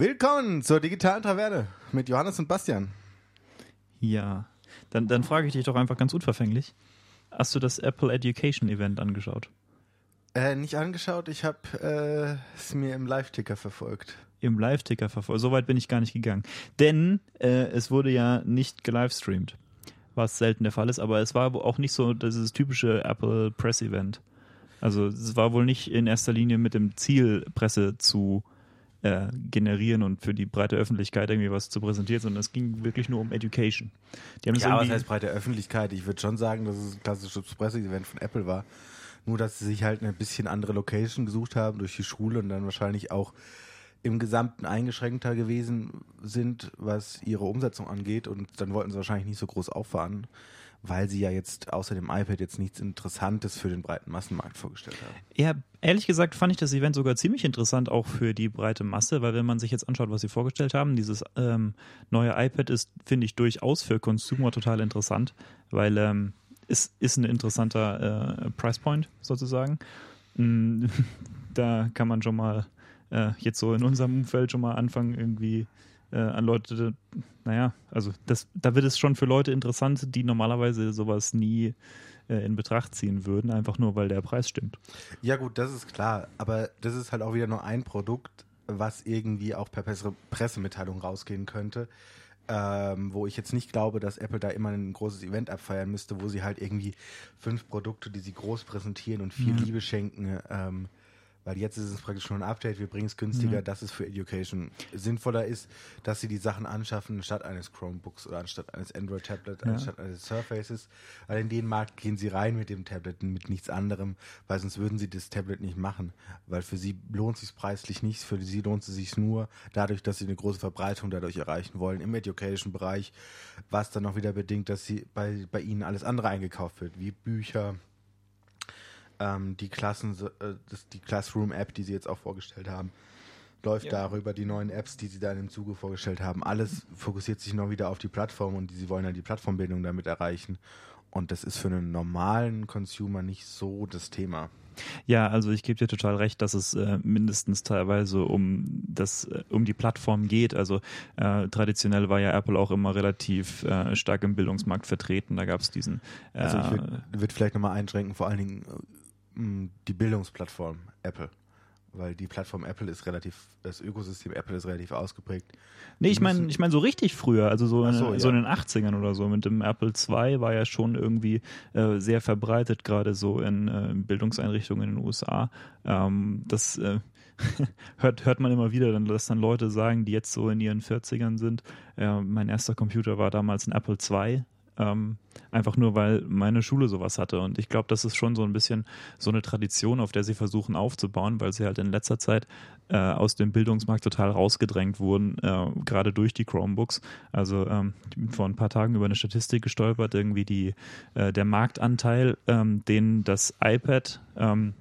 Willkommen zur digitalen Traverne mit Johannes und Bastian. Ja, dann, dann frage ich dich doch einfach ganz unverfänglich. Hast du das Apple Education Event angeschaut? Äh, nicht angeschaut, ich habe äh, es mir im Live-Ticker verfolgt. Im Live-Ticker verfolgt. Soweit bin ich gar nicht gegangen. Denn äh, es wurde ja nicht gelivestreamt, was selten der Fall ist, aber es war auch nicht so dieses typische Apple Press Event. Also es war wohl nicht in erster Linie mit dem Ziel, Presse zu äh, generieren und für die breite Öffentlichkeit irgendwie was zu präsentieren, sondern es ging wirklich nur um Education. Die haben ja, was heißt breite Öffentlichkeit? Ich würde schon sagen, dass es ein klassisches Presse-Event von Apple war. Nur, dass sie sich halt eine bisschen andere Location gesucht haben durch die Schule und dann wahrscheinlich auch im Gesamten eingeschränkter gewesen sind, was ihre Umsetzung angeht. Und dann wollten sie wahrscheinlich nicht so groß auffahren, weil sie ja jetzt außer dem iPad jetzt nichts Interessantes für den breiten Massenmarkt vorgestellt haben. Ja, ehrlich gesagt fand ich das Event sogar ziemlich interessant, auch für die breite Masse, weil wenn man sich jetzt anschaut, was sie vorgestellt haben, dieses ähm, neue iPad ist, finde ich, durchaus für Consumer total interessant, weil ähm, ist, ist ein interessanter äh, Price Point sozusagen. Mm, da kann man schon mal äh, jetzt so in unserem Umfeld schon mal anfangen, irgendwie äh, an Leute, naja, also das, da wird es schon für Leute interessant, die normalerweise sowas nie äh, in Betracht ziehen würden, einfach nur weil der Preis stimmt. Ja gut, das ist klar, aber das ist halt auch wieder nur ein Produkt, was irgendwie auch per Pressemitteilung rausgehen könnte ähm, wo ich jetzt nicht glaube, dass Apple da immer ein großes Event abfeiern müsste, wo sie halt irgendwie fünf Produkte, die sie groß präsentieren und viel mhm. Liebe schenken, ähm, weil jetzt ist es praktisch schon ein Update, wir bringen es günstiger, mhm. dass es für Education sinnvoller ist, dass sie die Sachen anschaffen anstatt eines Chromebooks oder anstatt eines Android-Tablets, ja. anstatt eines Surfaces, weil in den Markt gehen sie rein mit dem Tablet, mit nichts anderem, weil sonst würden sie das Tablet nicht machen, weil für sie lohnt es sich preislich nicht, für sie lohnt es sich nur dadurch, dass sie eine große Verbreitung dadurch erreichen wollen im Education-Bereich, was dann auch wieder bedingt, dass sie bei, bei ihnen alles andere eingekauft wird, wie Bücher, ähm, die Klassen, äh, das, die Classroom-App, die sie jetzt auch vorgestellt haben, läuft ja. darüber, die neuen Apps, die sie da im Zuge vorgestellt haben. Alles fokussiert sich noch wieder auf die Plattform und die, sie wollen ja die Plattformbildung damit erreichen. Und das ist für einen normalen Consumer nicht so das Thema. Ja, also ich gebe dir total recht, dass es äh, mindestens teilweise um das äh, um die Plattform geht. Also äh, traditionell war ja Apple auch immer relativ äh, stark im Bildungsmarkt vertreten. Da gab es diesen. also ich würde äh, würd vielleicht nochmal einschränken, vor allen Dingen die Bildungsplattform Apple. Weil die Plattform Apple ist relativ, das Ökosystem Apple ist relativ ausgeprägt. Nee, ich meine ich mein so richtig früher, also so, so, in, so in den 80ern oder so. Mit dem Apple II war ja schon irgendwie äh, sehr verbreitet, gerade so in äh, Bildungseinrichtungen in den USA. Ähm, das äh, hört, hört man immer wieder, dass dann Leute sagen, die jetzt so in ihren 40ern sind, äh, mein erster Computer war damals ein Apple II ähm, einfach nur, weil meine Schule sowas hatte. Und ich glaube, das ist schon so ein bisschen so eine Tradition, auf der sie versuchen aufzubauen, weil sie halt in letzter Zeit äh, aus dem Bildungsmarkt total rausgedrängt wurden, äh, gerade durch die Chromebooks. Also ähm, vor ein paar Tagen über eine Statistik gestolpert, irgendwie die, äh, der Marktanteil, ähm, den das iPad ähm,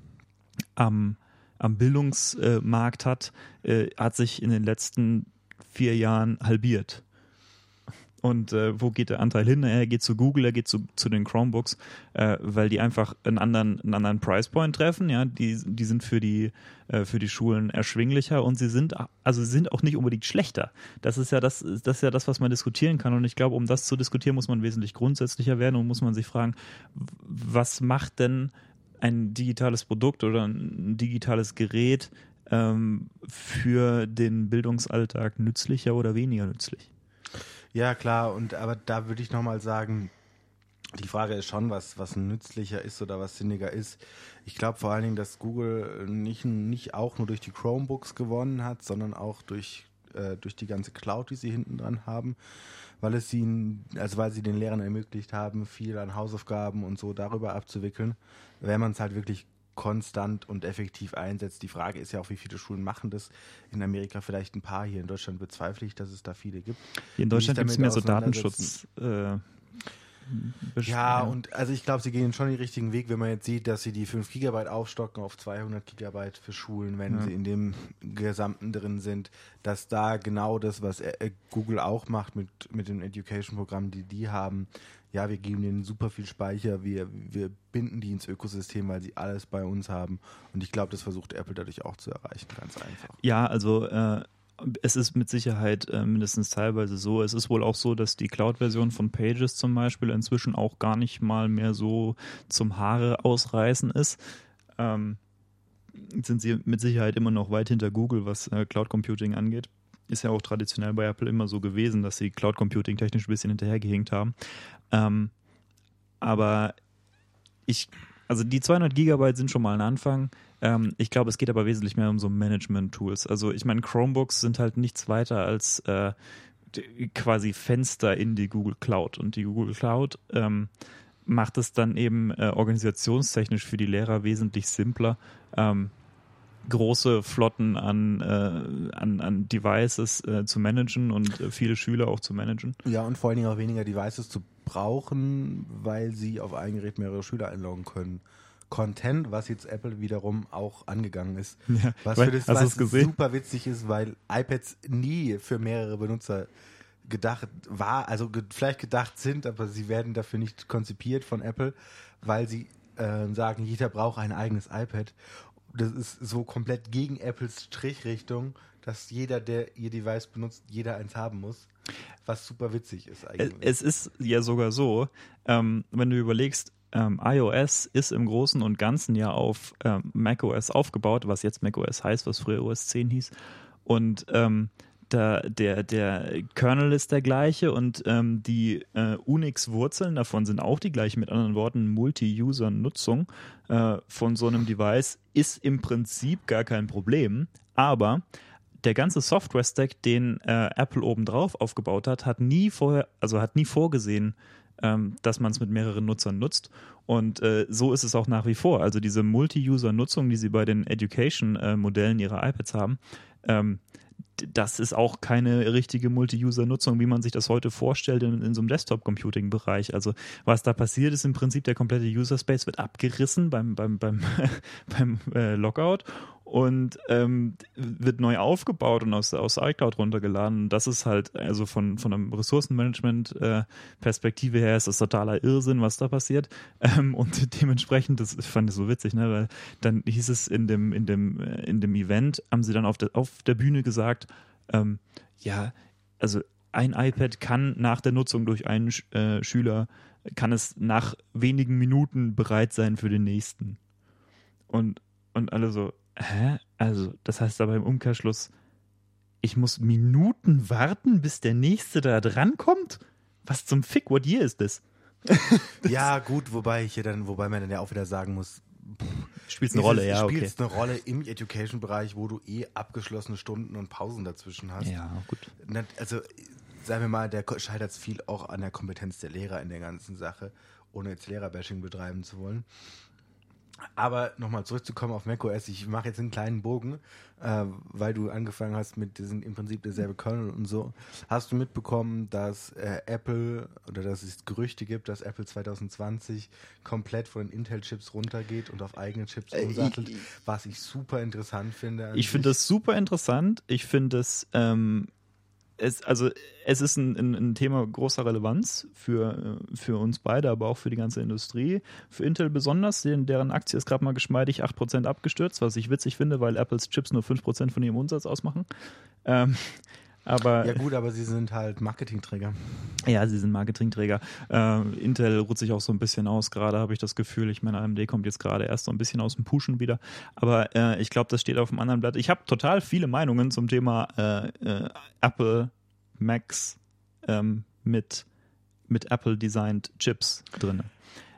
am, am Bildungsmarkt hat, äh, hat sich in den letzten vier Jahren halbiert. Und äh, wo geht der Anteil hin? Er geht zu Google, er geht zu, zu den Chromebooks, äh, weil die einfach einen anderen, einen anderen Price Point treffen. Ja, die, die sind für die, äh, für die Schulen erschwinglicher und sie sind, also sind auch nicht unbedingt schlechter. Das ist ja das, das ist ja das, was man diskutieren kann. Und ich glaube, um das zu diskutieren, muss man wesentlich grundsätzlicher werden und muss man sich fragen, was macht denn ein digitales Produkt oder ein digitales Gerät ähm, für den Bildungsalltag nützlicher oder weniger nützlich? Ja, klar, und aber da würde ich nochmal sagen, die Frage ist schon, was, was nützlicher ist oder was sinniger ist. Ich glaube vor allen Dingen, dass Google nicht, nicht auch nur durch die Chromebooks gewonnen hat, sondern auch durch, äh, durch die ganze Cloud, die sie hinten dran haben, weil es ihnen, also weil sie den Lehrern ermöglicht haben, viel an Hausaufgaben und so darüber abzuwickeln. Wenn man es halt wirklich konstant und effektiv einsetzt. Die Frage ist ja auch, wie viele Schulen machen das. In Amerika vielleicht ein paar, hier in Deutschland bezweifle ich, dass es da viele gibt. Hier in Deutschland gibt es mehr so Datenschutz. Äh, ja, und also ich glaube, sie gehen schon den richtigen Weg, wenn man jetzt sieht, dass sie die 5 Gigabyte aufstocken auf 200 Gigabyte für Schulen, wenn ja. sie in dem Gesamten drin sind, dass da genau das, was äh, Google auch macht mit, mit den Education-Programmen, die die haben, ja, wir geben denen super viel Speicher, wir, wir binden die ins Ökosystem, weil sie alles bei uns haben. Und ich glaube, das versucht Apple dadurch auch zu erreichen, ganz einfach. Ja, also äh, es ist mit Sicherheit äh, mindestens teilweise so. Es ist wohl auch so, dass die Cloud-Version von Pages zum Beispiel inzwischen auch gar nicht mal mehr so zum Haare ausreißen ist. Ähm, sind sie mit Sicherheit immer noch weit hinter Google, was äh, Cloud Computing angeht. Ist ja auch traditionell bei Apple immer so gewesen, dass sie Cloud Computing technisch ein bisschen hinterhergehinkt haben. Ähm, aber ich, also die 200 Gigabyte sind schon mal ein Anfang. Ähm, ich glaube, es geht aber wesentlich mehr um so Management-Tools. Also ich meine, Chromebooks sind halt nichts weiter als äh, quasi Fenster in die Google Cloud. Und die Google Cloud ähm, macht es dann eben äh, organisationstechnisch für die Lehrer wesentlich simpler. Ähm, große Flotten an, äh, an, an Devices äh, zu managen und äh, viele Schüler auch zu managen. Ja, und vor allen Dingen auch weniger Devices zu brauchen, weil sie auf ein Gerät mehrere Schüler einloggen können. Content, was jetzt Apple wiederum auch angegangen ist. Ja, was für das was super witzig ist, weil iPads nie für mehrere Benutzer gedacht war, also ge vielleicht gedacht sind, aber sie werden dafür nicht konzipiert von Apple, weil sie äh, sagen, jeder braucht ein eigenes iPad. Das ist so komplett gegen Apples Strichrichtung, dass jeder, der ihr Device benutzt, jeder eins haben muss. Was super witzig ist eigentlich. Es ist ja sogar so, ähm, wenn du überlegst, ähm, iOS ist im Großen und Ganzen ja auf ähm, macOS aufgebaut, was jetzt macOS heißt, was früher OS 10 hieß. Und ähm, da, der, der Kernel ist der gleiche und ähm, die äh, Unix-Wurzeln davon sind auch die gleichen. Mit anderen Worten, Multi-User-Nutzung äh, von so einem Device ist im Prinzip gar kein Problem. Aber der ganze Software-Stack, den äh, Apple obendrauf aufgebaut hat, hat nie vorher, also hat nie vorgesehen, ähm, dass man es mit mehreren Nutzern nutzt. Und äh, so ist es auch nach wie vor. Also diese Multi-User-Nutzung, die sie bei den Education-Modellen ihrer iPads haben, ähm, das ist auch keine richtige Multi-User-Nutzung, wie man sich das heute vorstellt in, in so einem Desktop-Computing-Bereich. Also was da passiert ist, im Prinzip der komplette User-Space wird abgerissen beim, beim, beim, beim äh, Lockout und ähm, wird neu aufgebaut und aus, aus iCloud runtergeladen. Und das ist halt, also von, von einem Ressourcenmanagement-Perspektive äh, her ist das totaler Irrsinn, was da passiert. Ähm, und dementsprechend, das fand ich so witzig, ne? weil dann hieß es in dem, in dem, äh, in dem Event, haben sie dann auf der, auf der Bühne gesagt, ähm, ja, also ein iPad kann nach der Nutzung durch einen äh, Schüler, kann es nach wenigen Minuten bereit sein für den nächsten. Und, und alle so, hä? Also, das heißt aber im Umkehrschluss, ich muss Minuten warten, bis der nächste da drankommt? Was zum Fick, what year ist das? ja, gut, wobei ich ja dann, wobei man dann ja auch wieder sagen muss, spielt eine Rolle, ja, okay. Spielst eine Rolle im Education-Bereich, wo du eh abgeschlossene Stunden und Pausen dazwischen hast. Ja, gut. Also, sagen wir mal, der scheitert viel auch an der Kompetenz der Lehrer in der ganzen Sache, ohne jetzt Lehrerbashing betreiben zu wollen. Aber nochmal zurückzukommen auf macOS, ich mache jetzt einen kleinen Bogen, äh, weil du angefangen hast mit diesem im Prinzip derselbe Kernel und so. Hast du mitbekommen, dass äh, Apple oder dass es Gerüchte gibt, dass Apple 2020 komplett von den Intel-Chips runtergeht und auf eigene Chips äh, umsattelt, was ich super interessant finde. Ich finde das super interessant. Ich finde es ähm, es, also es ist ein, ein, Thema großer Relevanz für, für uns beide, aber auch für die ganze Industrie. Für Intel besonders, deren, deren Aktie ist gerade mal geschmeidig 8% abgestürzt, was ich witzig finde, weil Apples Chips nur 5% von ihrem Umsatz ausmachen. Ähm, aber, ja gut, aber sie sind halt Marketingträger. Ja, sie sind Marketingträger. Äh, Intel ruht sich auch so ein bisschen aus, gerade habe ich das Gefühl. Ich meine, AMD kommt jetzt gerade erst so ein bisschen aus dem Pushen wieder. Aber äh, ich glaube, das steht auf dem anderen Blatt. Ich habe total viele Meinungen zum Thema äh, äh Apple Macs ähm, mit, mit Apple-designed Chips drin.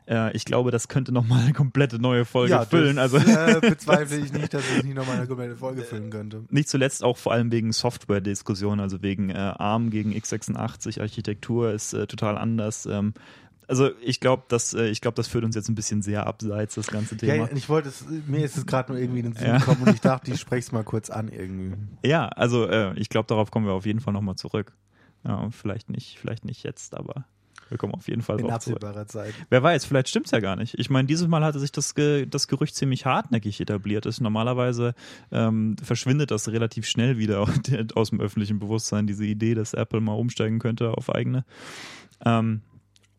Äh, ich glaube, das könnte nochmal eine komplette neue Folge ja, füllen. Das, also äh, bezweifle ich nicht, dass es nicht nochmal eine komplette Folge füllen könnte. Nicht zuletzt auch vor allem wegen Software-Diskussionen, also wegen äh, ARM gegen x86 Architektur ist äh, total anders. Ähm, also ich glaube, das, äh, ich glaube, das führt uns jetzt ein bisschen sehr abseits, das ganze Thema. Ja, ich wollte es, mir ist es gerade nur irgendwie in den Sinn ja. gekommen und ich dachte, ich spreche es mal kurz an irgendwie. Ja, also äh, ich glaube, darauf kommen wir auf jeden Fall nochmal zurück. Ja, vielleicht nicht, vielleicht nicht jetzt, aber wir kommen auf jeden Fall in absehbarer Zeit. Wer weiß, vielleicht stimmt es ja gar nicht. Ich meine, dieses Mal hatte sich das, Ge das Gerücht ziemlich hartnäckig etabliert. Ist normalerweise ähm, verschwindet das relativ schnell wieder aus dem öffentlichen Bewusstsein, diese Idee, dass Apple mal umsteigen könnte auf eigene. Ähm,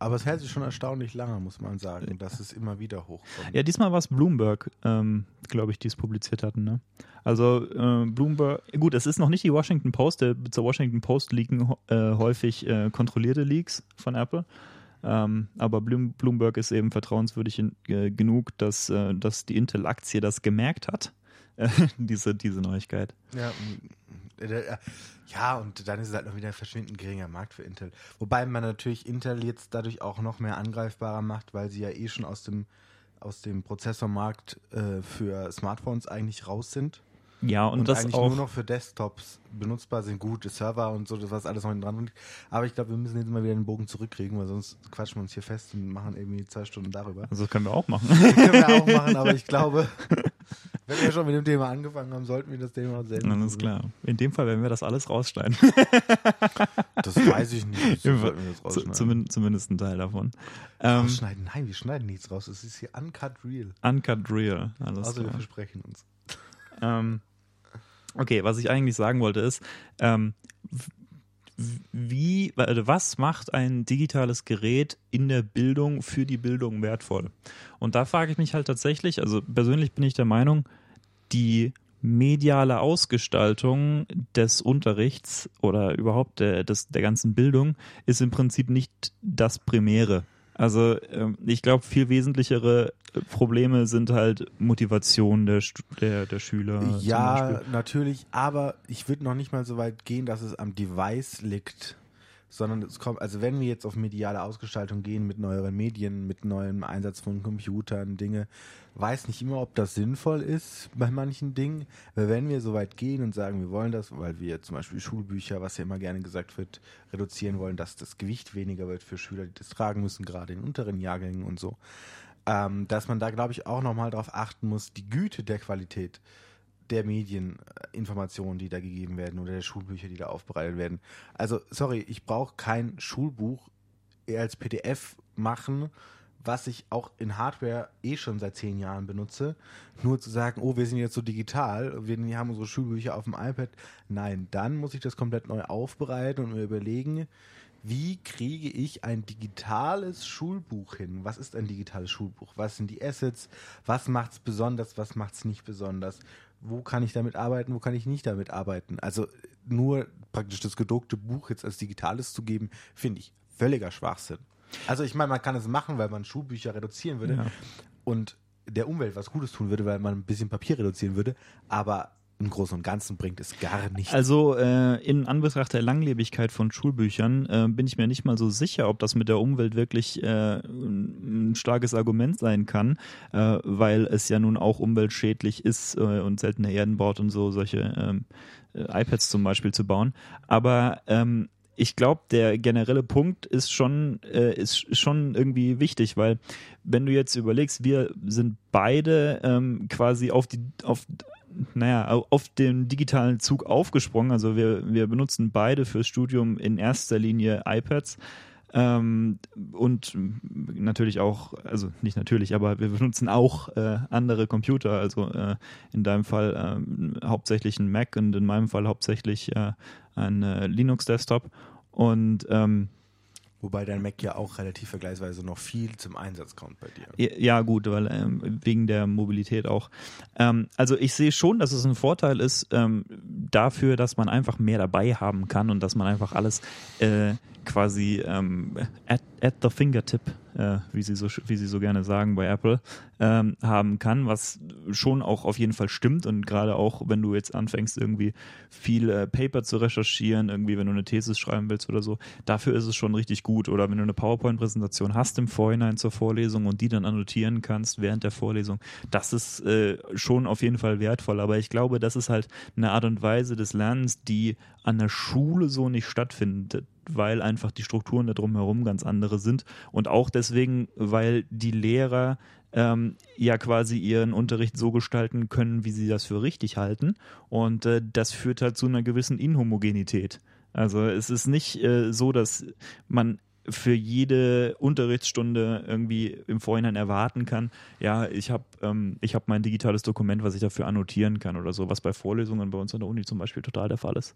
Aber es hält sich schon erstaunlich lange, muss man sagen, dass es immer wieder hochkommt. Ja, diesmal war es Bloomberg, ähm, glaube ich, die es publiziert hatten. Ne? Also äh, Bloomberg, gut, es ist noch nicht die Washington Post, der, zur Washington Post liegen äh, häufig äh, kontrollierte Leaks von Apple. Ähm, aber Bloom, Bloomberg ist eben vertrauenswürdig in, äh, genug, dass, äh, dass die Intel-Aktie das gemerkt hat, diese, diese Neuigkeit. Ja, ja, und dann ist es halt noch wieder ein verschwindend geringer Markt für Intel. Wobei man natürlich Intel jetzt dadurch auch noch mehr angreifbarer macht, weil sie ja eh schon aus dem, aus dem Prozessormarkt äh, für Smartphones eigentlich raus sind. Ja, und, und das eigentlich auch nur noch für Desktops benutzbar sind, gute Server und so, das was alles noch dran liegt. Aber ich glaube, wir müssen jetzt mal wieder den Bogen zurückkriegen, weil sonst quatschen wir uns hier fest und machen irgendwie zwei Stunden darüber. Also das können wir auch machen. Das können wir auch machen, aber ich glaube, wenn wir schon mit dem Thema angefangen haben, sollten wir das Thema auch selber. Alles klar. In dem Fall werden wir das alles rausschneiden. das weiß ich nicht. Zumindest, zumindest ein Teil davon. Ähm, rausschneiden? Nein, wir schneiden nichts raus. Es ist hier Uncut Real. Uncut Real. Alles also klar. wir versprechen uns. Ähm, Okay, was ich eigentlich sagen wollte ist, ähm, wie, also was macht ein digitales Gerät in der Bildung für die Bildung wertvoll? Und da frage ich mich halt tatsächlich, also persönlich bin ich der Meinung, die mediale Ausgestaltung des Unterrichts oder überhaupt der, des, der ganzen Bildung ist im Prinzip nicht das Primäre. Also ähm, ich glaube, viel wesentlichere äh, Probleme sind halt Motivation der, der, der Schüler. Ja, natürlich, aber ich würde noch nicht mal so weit gehen, dass es am Device liegt, sondern es kommt, also wenn wir jetzt auf mediale Ausgestaltung gehen mit neueren Medien, mit neuem Einsatz von Computern, Dinge, weiß nicht immer, ob das sinnvoll ist bei manchen Dingen. Weil wenn wir so weit gehen und sagen, wir wollen das, weil wir zum Beispiel Schulbücher, was ja immer gerne gesagt wird, reduzieren wollen, dass das Gewicht weniger wird für Schüler, die das tragen müssen, gerade in unteren Jahrgängen und so, ähm, dass man da, glaube ich, auch nochmal darauf achten muss, die Güte der Qualität der Medieninformationen, die da gegeben werden oder der Schulbücher, die da aufbereitet werden. Also, sorry, ich brauche kein Schulbuch eher als PDF machen, was ich auch in Hardware eh schon seit zehn Jahren benutze. Nur zu sagen, oh, wir sind jetzt so digital, wir haben unsere Schulbücher auf dem iPad. Nein, dann muss ich das komplett neu aufbereiten und mir überlegen, wie kriege ich ein digitales Schulbuch hin? Was ist ein digitales Schulbuch? Was sind die Assets? Was macht es besonders? Was macht es nicht besonders? Wo kann ich damit arbeiten, wo kann ich nicht damit arbeiten. Also nur praktisch das gedruckte Buch jetzt als digitales zu geben, finde ich völliger Schwachsinn. Also ich meine, man kann es machen, weil man Schulbücher reduzieren würde ja. und der Umwelt was Gutes tun würde, weil man ein bisschen Papier reduzieren würde, aber im Großen und Ganzen bringt es gar nichts. Also äh, in Anbetracht der Langlebigkeit von Schulbüchern äh, bin ich mir nicht mal so sicher, ob das mit der Umwelt wirklich äh, ein starkes Argument sein kann, äh, weil es ja nun auch umweltschädlich ist äh, und seltene Erden baut und so solche ähm, äh, iPads zum Beispiel zu bauen. Aber ähm, ich glaube, der generelle Punkt ist schon, äh, ist schon irgendwie wichtig, weil wenn du jetzt überlegst, wir sind beide ähm, quasi auf die, auf, naja, auf den digitalen Zug aufgesprungen. Also wir, wir benutzen beide fürs Studium in erster Linie iPads. Ähm, und natürlich auch, also nicht natürlich, aber wir benutzen auch äh, andere Computer, also äh, in deinem Fall äh, hauptsächlich ein Mac und in meinem Fall hauptsächlich äh, ein äh, Linux-Desktop. Und ähm, Wobei dein Mac ja auch relativ vergleichsweise noch viel zum Einsatz kommt bei dir. Ja, gut, weil ähm, wegen der Mobilität auch. Ähm, also ich sehe schon, dass es ein Vorteil ist ähm, dafür, dass man einfach mehr dabei haben kann und dass man einfach alles äh, quasi ähm, at, at the fingertip, äh, wie, sie so, wie sie so gerne sagen bei Apple, ähm, haben kann, was schon auch auf jeden Fall stimmt und gerade auch, wenn du jetzt anfängst, irgendwie viel äh, Paper zu recherchieren, irgendwie, wenn du eine Thesis schreiben willst oder so, dafür ist es schon richtig gut. Oder wenn du eine PowerPoint-Präsentation hast im Vorhinein zur Vorlesung und die dann annotieren kannst während der Vorlesung, das ist äh, schon auf jeden Fall wertvoll. Aber ich glaube, das ist halt eine Art und Weise des Lernens, die an der Schule so nicht stattfindet weil einfach die Strukturen da drumherum ganz andere sind und auch deswegen, weil die Lehrer ähm, ja quasi ihren Unterricht so gestalten können, wie sie das für richtig halten und äh, das führt halt zu einer gewissen Inhomogenität. Also es ist nicht äh, so, dass man für jede Unterrichtsstunde irgendwie im Vorhinein erwarten kann, ja, ich habe ähm, hab mein digitales Dokument, was ich dafür annotieren kann oder so, was bei Vorlesungen bei uns an der Uni zum Beispiel total der Fall ist.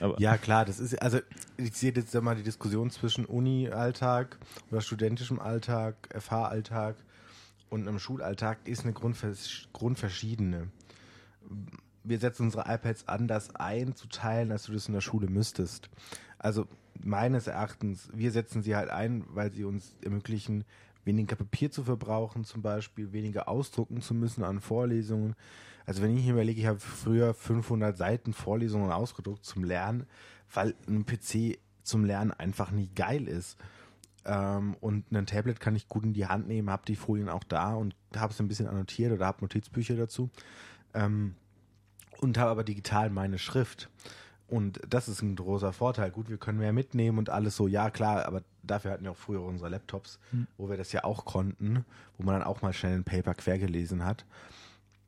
Aber ja, klar, das ist, also ich sehe jetzt mal die Diskussion zwischen Uni-Alltag oder studentischem Alltag, FH-Alltag und einem Schulalltag ist eine grundvers grundverschiedene. Wir setzen unsere iPads anders einzuteilen, als du das in der Schule müsstest. Also meines Erachtens, wir setzen sie halt ein, weil sie uns ermöglichen, weniger Papier zu verbrauchen, zum Beispiel weniger ausdrucken zu müssen an Vorlesungen. Also wenn ich mir überlege, ich habe früher 500 Seiten Vorlesungen ausgedruckt zum Lernen, weil ein PC zum Lernen einfach nicht geil ist. Ähm, und ein Tablet kann ich gut in die Hand nehmen, habe die Folien auch da und habe es ein bisschen annotiert oder habe Notizbücher dazu. Ähm, und habe aber digital meine Schrift. Und das ist ein großer Vorteil. Gut, wir können mehr mitnehmen und alles so, ja klar, aber dafür hatten wir auch früher unsere Laptops, mhm. wo wir das ja auch konnten, wo man dann auch mal schnell ein Paper quer gelesen hat.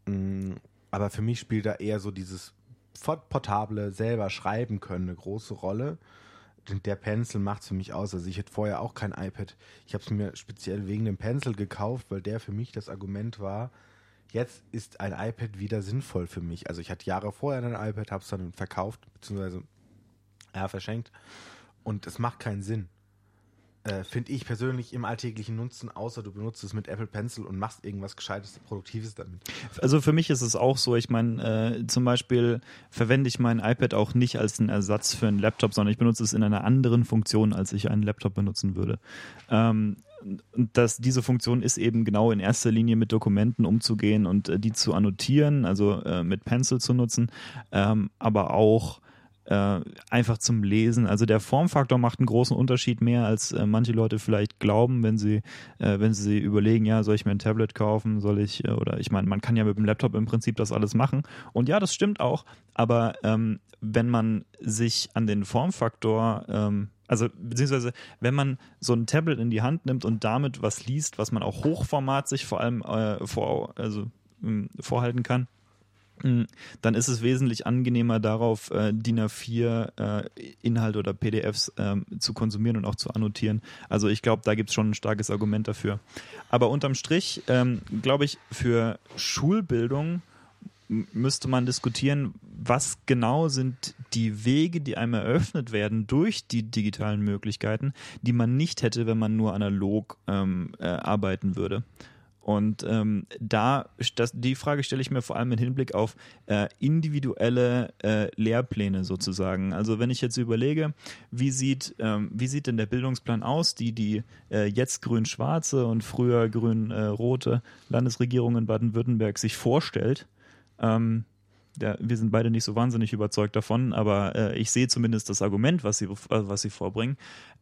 Mm, aber für mich spielt da eher so dieses portable selber schreiben können eine große Rolle. Der Pencil macht es für mich aus. Also ich hätte vorher auch kein iPad. Ich habe es mir speziell wegen dem Pencil gekauft, weil der für mich das Argument war, jetzt ist ein iPad wieder sinnvoll für mich. Also ich hatte Jahre vorher ein iPad, habe es dann verkauft, beziehungsweise ja, verschenkt. Und es macht keinen Sinn. Äh, Finde ich persönlich im alltäglichen Nutzen, außer du benutzt es mit Apple Pencil und machst irgendwas Gescheites, Produktives damit. Also für mich ist es auch so, ich meine, äh, zum Beispiel verwende ich mein iPad auch nicht als einen Ersatz für einen Laptop, sondern ich benutze es in einer anderen Funktion, als ich einen Laptop benutzen würde. Ähm, dass diese Funktion ist eben genau in erster Linie mit Dokumenten umzugehen und äh, die zu annotieren, also äh, mit Pencil zu nutzen, ähm, aber auch äh, einfach zum Lesen. Also der Formfaktor macht einen großen Unterschied mehr, als äh, manche Leute vielleicht glauben, wenn sie, äh, wenn sie überlegen, ja, soll ich mir ein Tablet kaufen, soll ich, äh, oder ich meine, man kann ja mit dem Laptop im Prinzip das alles machen. Und ja, das stimmt auch, aber ähm, wenn man sich an den Formfaktor ähm, also beziehungsweise wenn man so ein Tablet in die Hand nimmt und damit was liest, was man auch Hochformat sich vor allem äh, vor, also, äh, vorhalten kann, hm, dann ist es wesentlich angenehmer darauf, äh, DIN A4 äh, Inhalte oder PDFs äh, zu konsumieren und auch zu annotieren. Also ich glaube, da gibt es schon ein starkes Argument dafür. Aber unterm Strich, ähm, glaube ich, für Schulbildung müsste man diskutieren, was genau sind die Wege, die einem eröffnet werden durch die digitalen Möglichkeiten, die man nicht hätte, wenn man nur analog ähm, äh, arbeiten würde. Und ähm, da, das, die Frage stelle ich mir vor allem im Hinblick auf äh, individuelle äh, Lehrpläne sozusagen. Also wenn ich jetzt überlege, wie sieht, ähm, wie sieht denn der Bildungsplan aus, die die äh, jetzt grün-schwarze und früher grün-rote Landesregierung in Baden-Württemberg sich vorstellt, ähm, ja, wir sind beide nicht so wahnsinnig überzeugt davon, aber äh, ich sehe zumindest das Argument, was sie, äh, was sie vorbringen.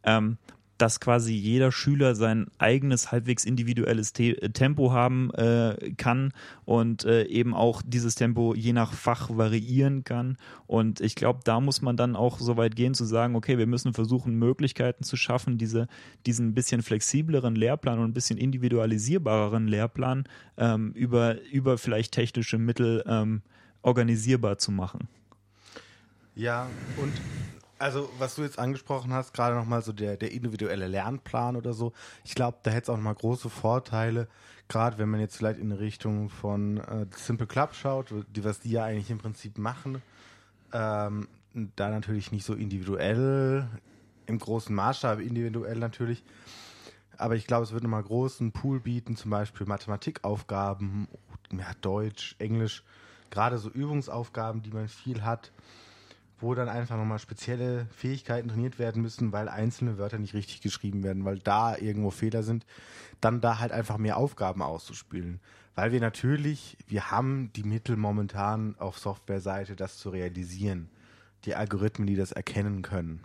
Ähm, dass quasi jeder Schüler sein eigenes halbwegs individuelles Te äh, Tempo haben äh, kann und äh, eben auch dieses Tempo je nach Fach variieren kann. Und ich glaube, da muss man dann auch so weit gehen zu sagen, okay, wir müssen versuchen, Möglichkeiten zu schaffen, diese, diesen bisschen flexibleren Lehrplan und ein bisschen individualisierbareren Lehrplan ähm, über, über vielleicht technische Mittel ähm, organisierbar zu machen. Ja, und also, was du jetzt angesprochen hast, gerade nochmal so der, der individuelle Lernplan oder so, ich glaube, da hätte es auch nochmal große Vorteile, gerade wenn man jetzt vielleicht in Richtung von äh, Simple Club schaut, die, was die ja eigentlich im Prinzip machen, ähm, da natürlich nicht so individuell, im großen Maßstab individuell natürlich, aber ich glaube, es wird nochmal großen Pool bieten, zum Beispiel Mathematikaufgaben, ja, Deutsch, Englisch, gerade so Übungsaufgaben, die man viel hat wo dann einfach nochmal spezielle Fähigkeiten trainiert werden müssen, weil einzelne Wörter nicht richtig geschrieben werden, weil da irgendwo Fehler sind, dann da halt einfach mehr Aufgaben auszuspielen. Weil wir natürlich, wir haben die Mittel momentan auf Softwareseite, das zu realisieren. Die Algorithmen, die das erkennen können.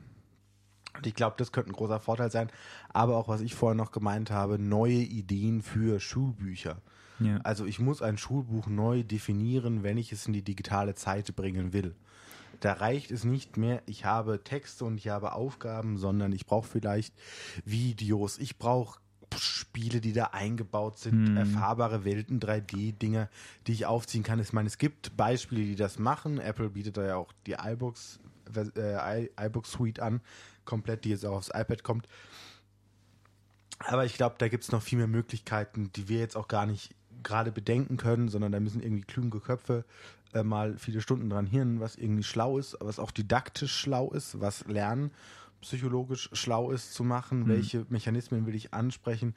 Und ich glaube, das könnte ein großer Vorteil sein. Aber auch, was ich vorher noch gemeint habe, neue Ideen für Schulbücher. Ja. Also ich muss ein Schulbuch neu definieren, wenn ich es in die digitale Zeit bringen will. Da reicht es nicht mehr, ich habe Texte und ich habe Aufgaben, sondern ich brauche vielleicht Videos, ich brauche Spiele, die da eingebaut sind, hm. erfahrbare Welten, 3D-Dinge, die ich aufziehen kann. Ich meine, es gibt Beispiele, die das machen. Apple bietet da ja auch die iBooks, äh, iBook Suite an, komplett, die jetzt auch aufs iPad kommt. Aber ich glaube, da gibt es noch viel mehr Möglichkeiten, die wir jetzt auch gar nicht gerade bedenken können, sondern da müssen irgendwie kluge Köpfe äh, mal viele Stunden dran hirnen, was irgendwie schlau ist, was auch didaktisch schlau ist, was lernen psychologisch schlau ist zu machen, mhm. welche Mechanismen will ich ansprechen,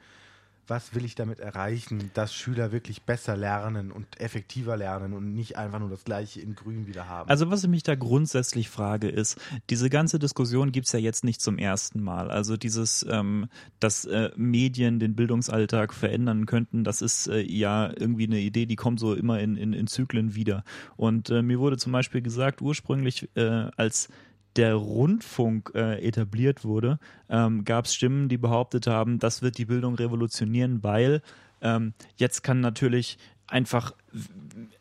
was will ich damit erreichen, dass Schüler wirklich besser lernen und effektiver lernen und nicht einfach nur das Gleiche in Grün wieder haben. Also was ich mich da grundsätzlich frage ist, diese ganze Diskussion gibt es ja jetzt nicht zum ersten Mal. Also dieses, ähm, dass äh, Medien den Bildungsalltag verändern könnten, das ist äh, ja irgendwie eine Idee, die kommt so immer in, in, in Zyklen wieder. Und äh, mir wurde zum Beispiel gesagt, ursprünglich äh, als der Rundfunk äh, etabliert wurde, ähm, gab es Stimmen, die behauptet haben, das wird die Bildung revolutionieren, weil ähm, jetzt kann natürlich einfach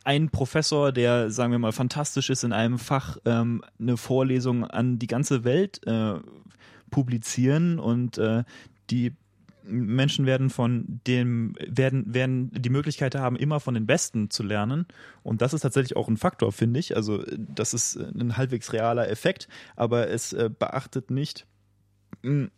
ein Professor, der, sagen wir mal, fantastisch ist in einem Fach, ähm, eine Vorlesung an die ganze Welt äh, publizieren und äh, die Menschen werden von dem, werden, werden die Möglichkeit haben, immer von den Besten zu lernen. Und das ist tatsächlich auch ein Faktor, finde ich. Also, das ist ein halbwegs realer Effekt, aber es äh, beachtet nicht hm,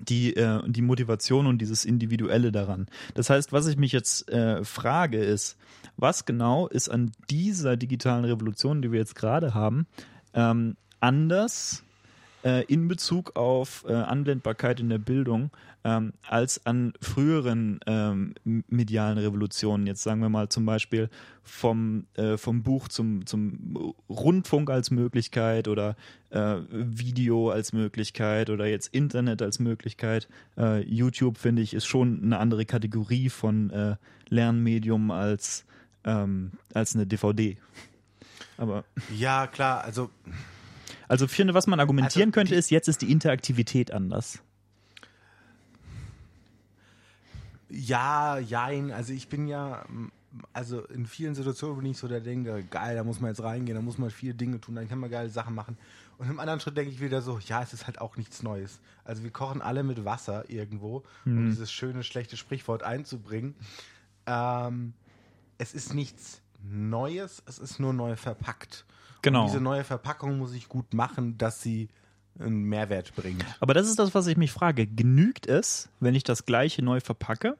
die, äh, die Motivation und dieses Individuelle daran. Das heißt, was ich mich jetzt äh, frage, ist, was genau ist an dieser digitalen Revolution, die wir jetzt gerade haben, ähm, anders äh, in Bezug auf äh, Anwendbarkeit in der Bildung ähm, als an früheren ähm, medialen Revolutionen. Jetzt sagen wir mal zum Beispiel vom, äh, vom Buch zum, zum Rundfunk als Möglichkeit oder äh, Video als Möglichkeit oder jetzt Internet als Möglichkeit. Äh, YouTube, finde ich, ist schon eine andere Kategorie von äh, Lernmedium als, ähm, als eine DVD. Aber ja, klar, also also ich finde, was man argumentieren also könnte, ist, jetzt ist die Interaktivität anders. Ja, jein. Also ich bin ja, also in vielen Situationen bin ich so der Denker, geil, da muss man jetzt reingehen, da muss man viele Dinge tun, dann kann man geile Sachen machen. Und im anderen Schritt denke ich wieder so, ja, es ist halt auch nichts Neues. Also wir kochen alle mit Wasser irgendwo, mhm. um dieses schöne, schlechte Sprichwort einzubringen. Ähm, es ist nichts Neues, es ist nur neu verpackt. Genau. Und diese neue Verpackung muss ich gut machen, dass sie einen Mehrwert bringt. Aber das ist das, was ich mich frage. Genügt es, wenn ich das gleiche neu verpacke?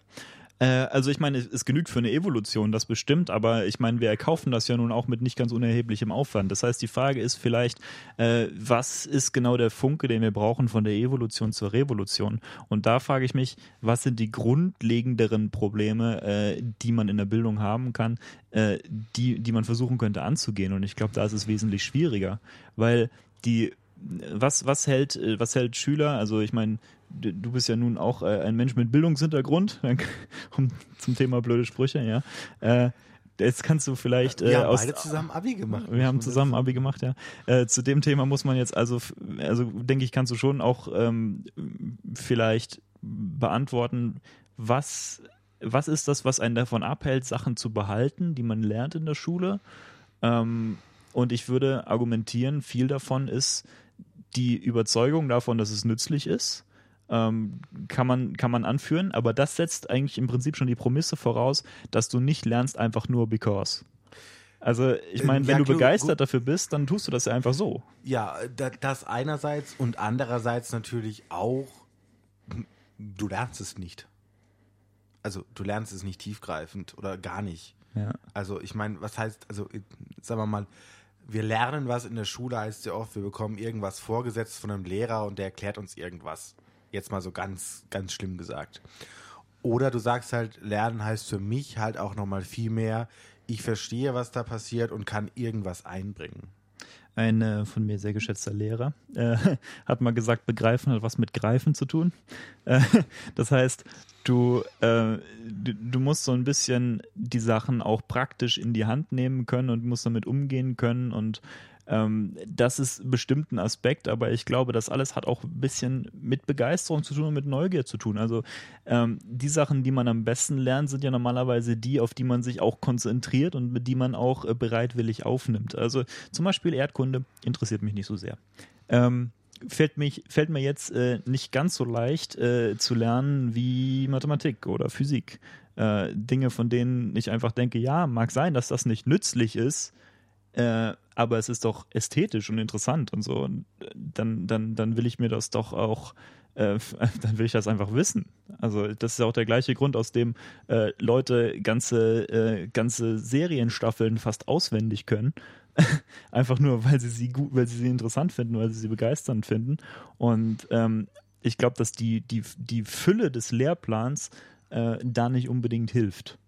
Äh, also ich meine, es genügt für eine Evolution, das bestimmt, aber ich meine, wir erkaufen das ja nun auch mit nicht ganz unerheblichem Aufwand. Das heißt, die Frage ist vielleicht, äh, was ist genau der Funke, den wir brauchen von der Evolution zur Revolution? Und da frage ich mich, was sind die grundlegenderen Probleme, äh, die man in der Bildung haben kann, äh, die, die man versuchen könnte anzugehen? Und ich glaube, da ist es wesentlich schwieriger, weil die was, was hält, äh, was hält Schüler? Also ich meine, du bist ja nun auch äh, ein Mensch mit Bildungshintergrund, um zum Thema blöde Sprüche, ja. Äh, jetzt kannst du vielleicht. Äh, wir haben aus, beide zusammen Abi gemacht. Wir haben zusammen Abi gemacht, ja. Äh, zu dem Thema muss man jetzt also, also denke ich, kannst du schon auch ähm, vielleicht beantworten, was, was ist das, was einen davon abhält, Sachen zu behalten, die man lernt in der Schule? Ähm, und ich würde argumentieren, viel davon ist die Überzeugung davon, dass es nützlich ist ähm, kann, man, kann man anführen, aber das setzt eigentlich im Prinzip schon die Promisse voraus, dass du nicht lernst einfach nur because. Also ich meine, wenn ja, du begeistert gut. dafür bist, dann tust du das ja einfach so. Ja, das einerseits und andererseits natürlich auch, du lernst es nicht. Also du lernst es nicht tiefgreifend oder gar nicht. Ja. Also ich meine, was heißt, also sagen wir mal, wir lernen was in der Schule, heißt ja oft, wir bekommen irgendwas vorgesetzt von einem Lehrer und der erklärt uns irgendwas. Jetzt mal so ganz, ganz schlimm gesagt. Oder du sagst halt, lernen heißt für mich halt auch nochmal viel mehr, ich verstehe, was da passiert und kann irgendwas einbringen. Ein äh, von mir sehr geschätzter Lehrer äh, hat mal gesagt, begreifen hat was mit Greifen zu tun. Äh, das heißt, du, äh, du, du, musst so ein bisschen die Sachen auch praktisch in die Hand nehmen können und musst damit umgehen können und ähm, das ist bestimmt ein Aspekt, aber ich glaube, das alles hat auch ein bisschen mit Begeisterung zu tun und mit Neugier zu tun. Also ähm, die Sachen, die man am besten lernt, sind ja normalerweise die, auf die man sich auch konzentriert und mit die man auch äh, bereitwillig aufnimmt. Also zum Beispiel Erdkunde interessiert mich nicht so sehr. Ähm, fällt, mich, fällt mir jetzt äh, nicht ganz so leicht äh, zu lernen wie Mathematik oder Physik. Äh, Dinge, von denen ich einfach denke, ja, mag sein, dass das nicht nützlich ist, äh, aber es ist doch ästhetisch und interessant und so. Und dann, dann, dann will ich mir das doch auch äh, dann will ich das einfach wissen. Also das ist auch der gleiche Grund, aus dem äh, Leute ganze, äh, ganze Serienstaffeln fast auswendig können. einfach nur, weil sie sie gut, weil sie sie interessant finden, weil sie sie begeisternd finden. Und ähm, ich glaube, dass die, die, die Fülle des Lehrplans äh, da nicht unbedingt hilft.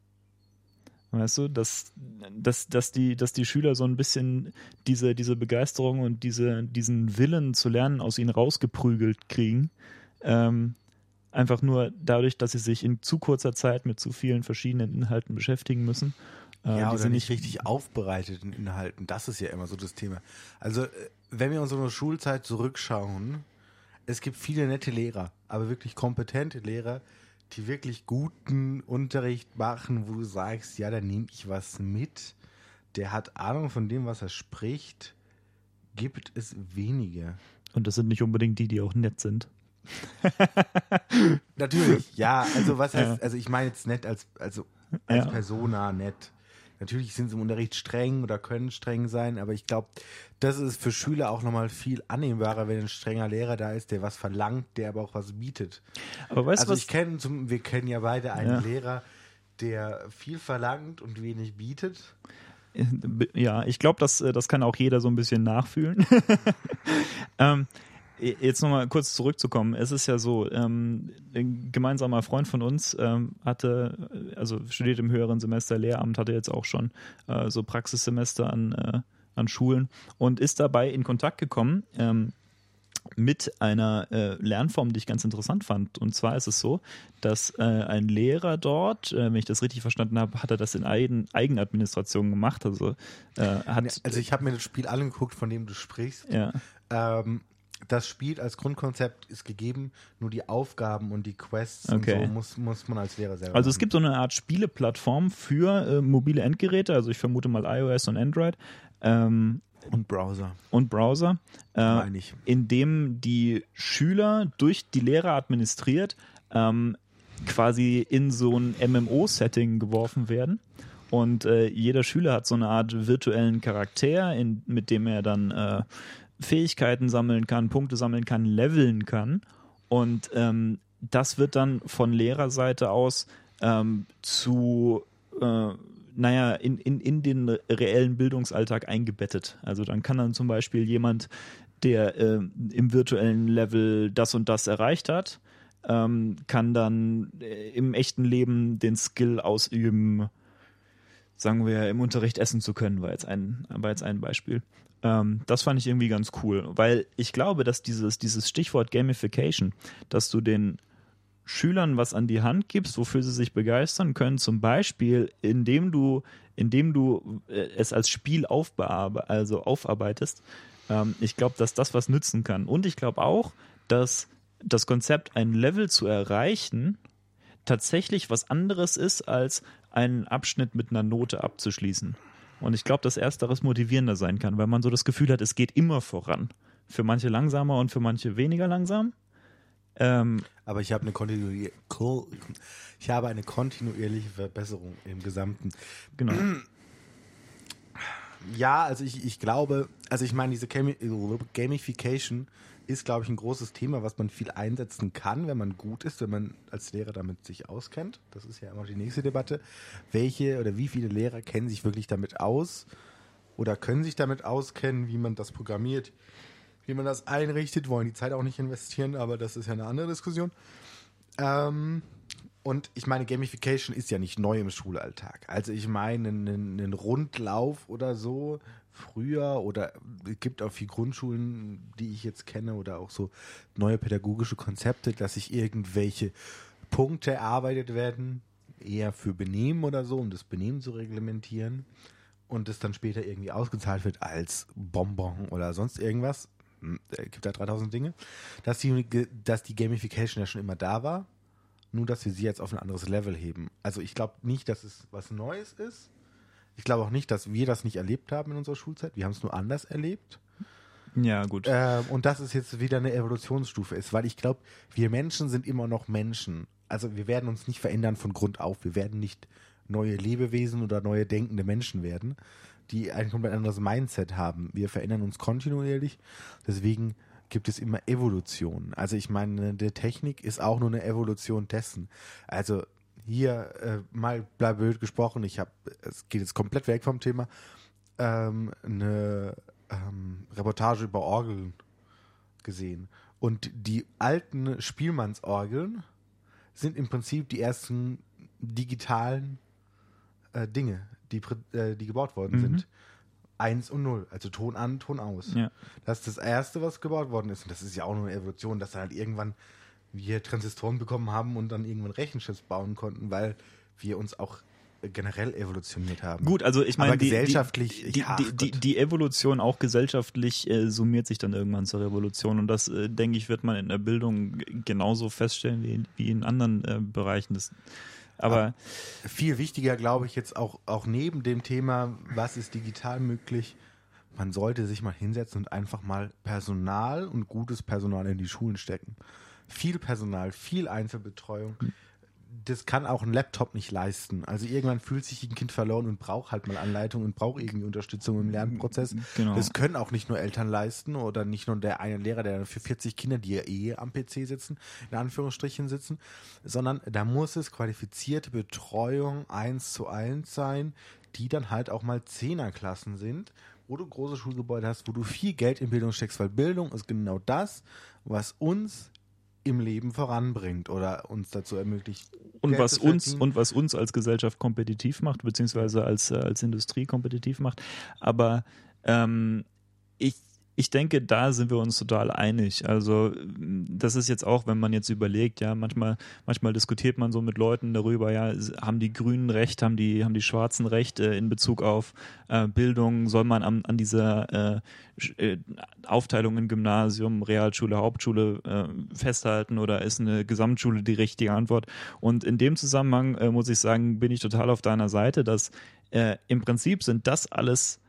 Weißt du, dass, dass, dass, die, dass die Schüler so ein bisschen diese, diese Begeisterung und diese, diesen Willen zu lernen aus ihnen rausgeprügelt kriegen. Ähm, einfach nur dadurch, dass sie sich in zu kurzer Zeit mit zu vielen verschiedenen Inhalten beschäftigen müssen. Äh, ja, oder nicht richtig aufbereiteten Inhalten. Das ist ja immer so das Thema. Also, äh, wenn wir unsere Schulzeit zurückschauen, es gibt viele nette Lehrer, aber wirklich kompetente Lehrer, die wirklich guten Unterricht machen, wo du sagst, ja, da nehme ich was mit. Der hat Ahnung von dem, was er spricht, gibt es wenige. Und das sind nicht unbedingt die, die auch nett sind. Natürlich, ja. Also was heißt, ja. also ich meine jetzt nett als, also als ja. Persona nett. Natürlich sind sie im Unterricht streng oder können streng sein, aber ich glaube, das ist für Schüler auch nochmal viel annehmbarer, wenn ein strenger Lehrer da ist, der was verlangt, der aber auch was bietet. Aber weißt also was? ich kenne, wir kennen ja beide einen ja. Lehrer, der viel verlangt und wenig bietet. Ja, ich glaube, das, das kann auch jeder so ein bisschen nachfühlen. ähm, Jetzt nochmal kurz zurückzukommen. Es ist ja so, ähm, ein gemeinsamer Freund von uns ähm, hatte, also studiert im höheren Semester Lehramt, hatte jetzt auch schon äh, so Praxissemester an, äh, an Schulen und ist dabei in Kontakt gekommen ähm, mit einer äh, Lernform, die ich ganz interessant fand. Und zwar ist es so, dass äh, ein Lehrer dort, äh, wenn ich das richtig verstanden habe, hat er das in Eigen, Eigenadministration gemacht. Also, äh, hat, also ich habe mir das Spiel angeguckt, von dem du sprichst. Ja. Ähm, das Spiel als Grundkonzept ist gegeben, nur die Aufgaben und die Quests okay. und so muss, muss man als Lehrer selber Also es gibt so eine Art Spieleplattform für äh, mobile Endgeräte, also ich vermute mal iOS und Android. Ähm, und Browser. Und Browser, äh, in dem die Schüler durch die Lehrer administriert ähm, quasi in so ein MMO-Setting geworfen werden. Und äh, jeder Schüler hat so eine Art virtuellen Charakter, in, mit dem er dann äh, Fähigkeiten sammeln kann, Punkte sammeln kann, leveln kann. Und ähm, das wird dann von Lehrerseite aus ähm, zu, äh, naja, in, in, in den reellen Bildungsalltag eingebettet. Also dann kann dann zum Beispiel jemand, der äh, im virtuellen Level das und das erreicht hat, ähm, kann dann äh, im echten Leben den Skill ausüben, sagen wir, im Unterricht essen zu können, war jetzt ein, war jetzt ein Beispiel. Ähm, das fand ich irgendwie ganz cool, weil ich glaube, dass dieses, dieses Stichwort Gamification, dass du den Schülern was an die Hand gibst, wofür sie sich begeistern können, zum Beispiel, indem du, indem du äh, es als Spiel aufbearbe also aufarbeitest. Ähm, ich glaube, dass das was nützen kann. Und ich glaube auch, dass das Konzept, ein Level zu erreichen, tatsächlich was anderes ist, als einen Abschnitt mit einer Note abzuschließen. Und ich glaube, dass ersteres motivierender sein kann, weil man so das Gefühl hat, es geht immer voran. Für manche langsamer und für manche weniger langsam. Ähm, Aber ich habe eine kontinuierliche, ich habe eine kontinuierliche Verbesserung im Gesamten. Genau. Ja, also ich, ich glaube, also ich meine, diese Gamification ist, glaube ich, ein großes Thema, was man viel einsetzen kann, wenn man gut ist, wenn man als Lehrer damit sich auskennt. Das ist ja immer die nächste Debatte. Welche oder wie viele Lehrer kennen sich wirklich damit aus oder können sich damit auskennen, wie man das programmiert, wie man das einrichtet, wollen die Zeit auch nicht investieren, aber das ist ja eine andere Diskussion. Ähm, und ich meine, Gamification ist ja nicht neu im Schulalltag. Also ich meine, einen, einen Rundlauf oder so früher oder es gibt auch viele Grundschulen, die ich jetzt kenne oder auch so neue pädagogische Konzepte, dass sich irgendwelche Punkte erarbeitet werden, eher für Benehmen oder so, um das Benehmen zu reglementieren und das dann später irgendwie ausgezahlt wird als Bonbon oder sonst irgendwas. Hm, es gibt da 3000 Dinge. Dass die, dass die Gamification ja schon immer da war, nur dass wir sie jetzt auf ein anderes Level heben. Also ich glaube nicht, dass es was Neues ist, ich glaube auch nicht, dass wir das nicht erlebt haben in unserer Schulzeit. Wir haben es nur anders erlebt. Ja, gut. Ähm, und das ist jetzt wieder eine Evolutionsstufe ist, weil ich glaube, wir Menschen sind immer noch Menschen. Also wir werden uns nicht verändern von Grund auf. Wir werden nicht neue Lebewesen oder neue denkende Menschen werden. die ein komplett anderes Mindset haben. Wir verändern uns kontinuierlich, deswegen gibt es immer Evolution. Also ich meine, die Technik ist auch nur eine Evolution dessen. Also hier äh, mal blöd gesprochen, ich habe, es geht jetzt komplett weg vom Thema, ähm, eine ähm, Reportage über Orgeln gesehen. Und die alten Spielmannsorgeln sind im Prinzip die ersten digitalen äh, Dinge, die, äh, die gebaut worden mhm. sind. Eins und null, also Ton an, Ton aus. Ja. Das ist das Erste, was gebaut worden ist. Und das ist ja auch nur eine Evolution, dass dann halt irgendwann wir Transistoren bekommen haben und dann irgendwann Rechenchips bauen konnten, weil wir uns auch generell evolutioniert haben. Gut, also ich meine, die, gesellschaftlich, die, ja, die, die, die, Evolution auch gesellschaftlich äh, summiert sich dann irgendwann zur Revolution und das, äh, denke ich, wird man in der Bildung genauso feststellen wie in, wie in anderen äh, Bereichen. Das, aber viel wichtiger, glaube ich, jetzt auch, auch neben dem Thema, was ist digital möglich, man sollte sich mal hinsetzen und einfach mal Personal und gutes Personal in die Schulen stecken. Viel Personal, viel Einzelbetreuung. Mhm das kann auch ein Laptop nicht leisten. Also irgendwann fühlt sich ein Kind verloren und braucht halt mal Anleitung und braucht irgendwie Unterstützung im Lernprozess. Genau. Das können auch nicht nur Eltern leisten oder nicht nur der eine Lehrer, der für 40 Kinder, die ja eh am PC sitzen, in Anführungsstrichen sitzen, sondern da muss es qualifizierte Betreuung eins zu eins sein, die dann halt auch mal Zehnerklassen sind, wo du große Schulgebäude hast, wo du viel Geld in Bildung steckst, weil Bildung ist genau das, was uns im Leben voranbringt oder uns dazu ermöglicht. Und was uns und was uns als Gesellschaft kompetitiv macht, beziehungsweise als, äh, als Industrie kompetitiv macht. Aber ähm, ich ich denke, da sind wir uns total einig. Also das ist jetzt auch, wenn man jetzt überlegt, ja, manchmal, manchmal diskutiert man so mit Leuten darüber, ja, haben die Grünen recht, haben die, haben die Schwarzen recht äh, in Bezug auf äh, Bildung, soll man an, an dieser äh, äh Aufteilung in Gymnasium, Realschule, Hauptschule äh, festhalten oder ist eine Gesamtschule die richtige Antwort? Und in dem Zusammenhang äh, muss ich sagen, bin ich total auf deiner Seite, dass im Prinzip sind das alles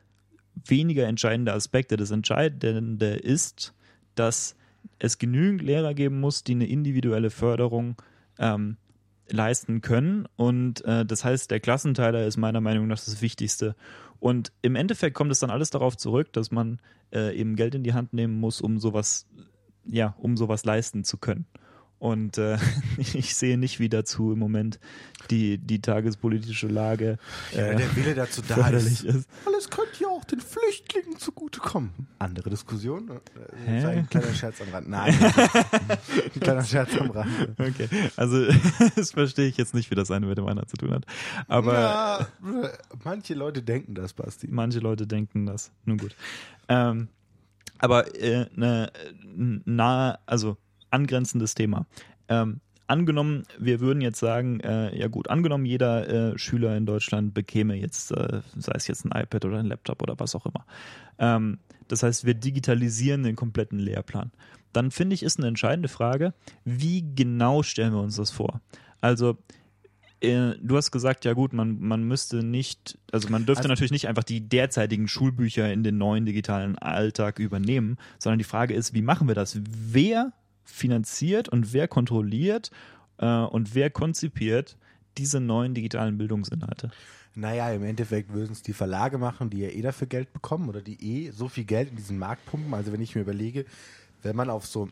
weniger entscheidende Aspekte. Das Entscheidende ist, dass es genügend Lehrer geben muss, die eine individuelle Förderung ähm, leisten können. Und äh, das heißt, der Klassenteiler ist meiner Meinung nach das Wichtigste. Und im Endeffekt kommt es dann alles darauf zurück, dass man äh, eben Geld in die Hand nehmen muss, um sowas, ja, um sowas leisten zu können. Und äh, ich sehe nicht, wie dazu im Moment die, die tagespolitische Lage äh, ja, der Wille dazu da ist. ist. Alles könnte ja auch den Flüchtlingen zugutekommen. Andere Diskussion? Äh, Hä? Ein kleiner Scherz am Rand. Nein, ein kleiner Scherz am Rand. Okay, also das verstehe ich jetzt nicht, wie das eine mit dem anderen zu tun hat. Aber ja, manche Leute denken das, Basti. Manche Leute denken das. Nun gut. Ähm, aber äh, ne, nahe, also angrenzendes Thema. Ähm, angenommen, wir würden jetzt sagen, äh, ja gut, angenommen, jeder äh, Schüler in Deutschland bekäme jetzt, äh, sei es jetzt ein iPad oder ein Laptop oder was auch immer. Ähm, das heißt, wir digitalisieren den kompletten Lehrplan. Dann finde ich, ist eine entscheidende Frage, wie genau stellen wir uns das vor? Also, äh, du hast gesagt, ja gut, man, man müsste nicht, also man dürfte also, natürlich nicht einfach die derzeitigen Schulbücher in den neuen digitalen Alltag übernehmen, sondern die Frage ist, wie machen wir das? Wer finanziert und wer kontrolliert äh, und wer konzipiert diese neuen digitalen Bildungsinhalte? Naja, im Endeffekt würden es die Verlage machen, die ja eh dafür Geld bekommen oder die eh so viel Geld in diesen Markt pumpen. Also wenn ich mir überlege, wenn man auf so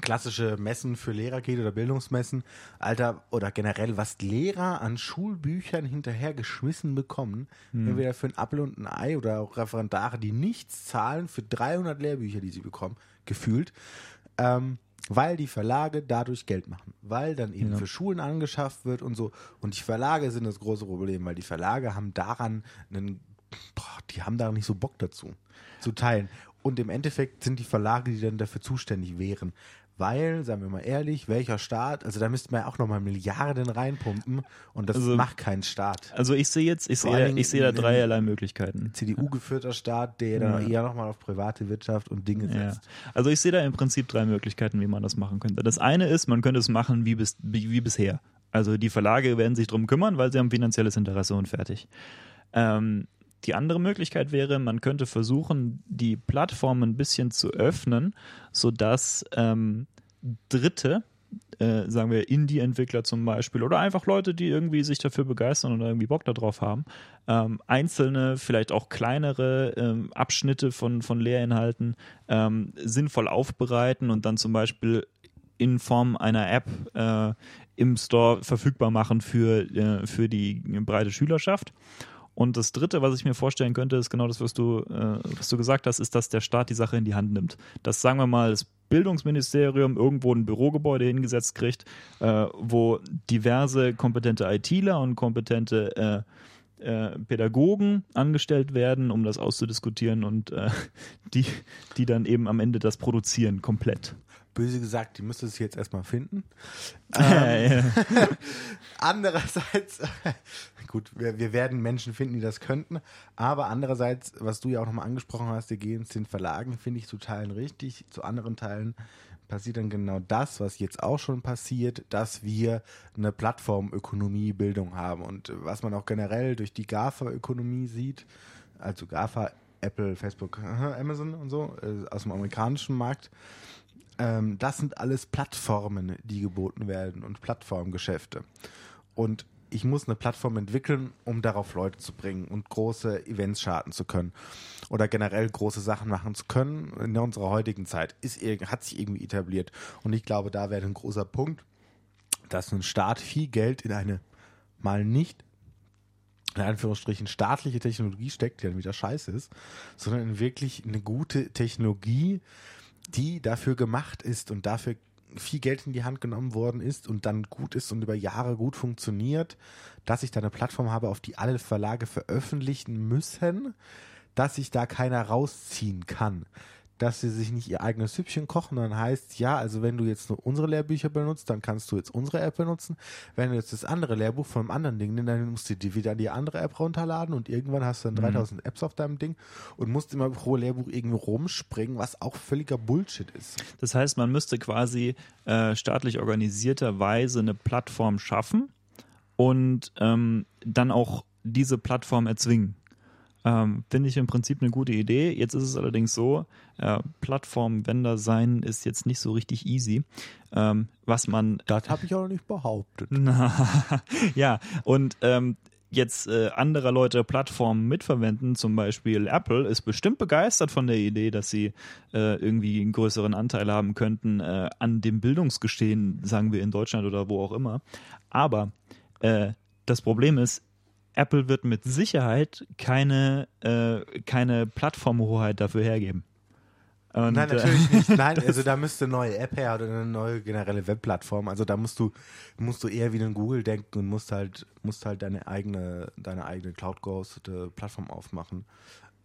klassische Messen für Lehrer geht oder Bildungsmessen, Alter, oder generell, was Lehrer an Schulbüchern hinterher geschmissen bekommen, hm. entweder für ein Apfel und ein Ei oder auch Referendare, die nichts zahlen für 300 Lehrbücher, die sie bekommen, gefühlt ähm, weil die Verlage dadurch Geld machen, weil dann eben ja. für Schulen angeschafft wird und so. Und die Verlage sind das große Problem, weil die Verlage haben daran einen, boah, die haben da nicht so Bock dazu zu teilen. Und im Endeffekt sind die Verlage, die dann dafür zuständig wären. Weil, sagen wir mal ehrlich, welcher Staat, also da müsste man ja auch nochmal Milliarden reinpumpen und das also, macht keinen Staat. Also ich sehe jetzt, ich sehe, ich sehe da dreierlei Möglichkeiten. CDU-geführter Staat, der ja. dann eher nochmal auf private Wirtschaft und Dinge setzt. Ja. Also ich sehe da im Prinzip drei Möglichkeiten, wie man das machen könnte. Das eine ist, man könnte es machen wie, bis, wie, wie bisher. Also die Verlage werden sich drum kümmern, weil sie haben finanzielles Interesse und fertig. Ähm, die andere Möglichkeit wäre, man könnte versuchen, die Plattform ein bisschen zu öffnen, sodass ähm, Dritte, äh, sagen wir, Indie-Entwickler zum Beispiel oder einfach Leute, die irgendwie sich dafür begeistern oder irgendwie Bock darauf haben, ähm, einzelne, vielleicht auch kleinere ähm, Abschnitte von, von Lehrinhalten ähm, sinnvoll aufbereiten und dann zum Beispiel in Form einer App äh, im Store verfügbar machen für, äh, für die breite Schülerschaft. Und das Dritte, was ich mir vorstellen könnte, ist genau das, was du, äh, was du gesagt hast, ist, dass der Staat die Sache in die Hand nimmt. Dass, sagen wir mal, das Bildungsministerium irgendwo ein Bürogebäude hingesetzt kriegt, äh, wo diverse kompetente ITler und kompetente äh, äh, Pädagogen angestellt werden, um das auszudiskutieren und äh, die, die dann eben am Ende das produzieren, komplett böse gesagt, die müsste es jetzt erstmal finden. ähm, andererseits, gut, wir, wir, werden Menschen finden, die das könnten, aber andererseits, was du ja auch nochmal angesprochen hast, die gehen zu den Verlagen, finde ich zu Teilen richtig, zu anderen Teilen passiert dann genau das, was jetzt auch schon passiert, dass wir eine Plattformökonomie-Bildung haben. Und was man auch generell durch die GAFA-Ökonomie sieht, also GAFA, Apple, Facebook, Amazon und so, äh, aus dem amerikanischen Markt, ähm, das sind alles Plattformen, die geboten werden und Plattformgeschäfte. Und ich muss eine Plattform entwickeln, um darauf Leute zu bringen und große Events starten zu können oder generell große Sachen machen zu können in unserer heutigen Zeit ist hat sich irgendwie etabliert und ich glaube, da wäre ein großer Punkt, dass ein Staat viel Geld in eine mal nicht in Anführungsstrichen staatliche Technologie steckt, die dann wieder scheiße ist, sondern in wirklich eine gute Technologie, die dafür gemacht ist und dafür viel Geld in die Hand genommen worden ist und dann gut ist und über Jahre gut funktioniert, dass ich da eine Plattform habe, auf die alle Verlage veröffentlichen müssen, dass sich da keiner rausziehen kann dass sie sich nicht ihr eigenes Süppchen kochen. Dann heißt, ja, also wenn du jetzt nur unsere Lehrbücher benutzt, dann kannst du jetzt unsere App benutzen. Wenn du jetzt das andere Lehrbuch von einem anderen Ding nimmst, dann musst du dir wieder die andere App runterladen und irgendwann hast du dann 3000 mhm. Apps auf deinem Ding und musst immer pro Lehrbuch irgendwie rumspringen, was auch völliger Bullshit ist. Das heißt, man müsste quasi äh, staatlich organisierterweise eine Plattform schaffen und ähm, dann auch diese Plattform erzwingen. Ähm, Finde ich im Prinzip eine gute Idee. Jetzt ist es allerdings so, äh, Plattform-Vendor sein ist jetzt nicht so richtig easy. Ähm, was man. Das habe ich auch noch nicht behauptet. ja, und ähm, jetzt äh, anderer Leute Plattformen mitverwenden, zum Beispiel Apple, ist bestimmt begeistert von der Idee, dass sie äh, irgendwie einen größeren Anteil haben könnten äh, an dem Bildungsgeschehen, sagen wir in Deutschland oder wo auch immer. Aber äh, das Problem ist, Apple wird mit Sicherheit keine, äh, keine Plattformhoheit dafür hergeben. Und, Nein, natürlich äh, nicht. Nein, also da müsste eine neue App her oder eine neue generelle Webplattform. Also da musst du, musst du eher wie ein Google denken und musst halt, musst halt deine eigene, deine eigene Cloud-gehostete Plattform aufmachen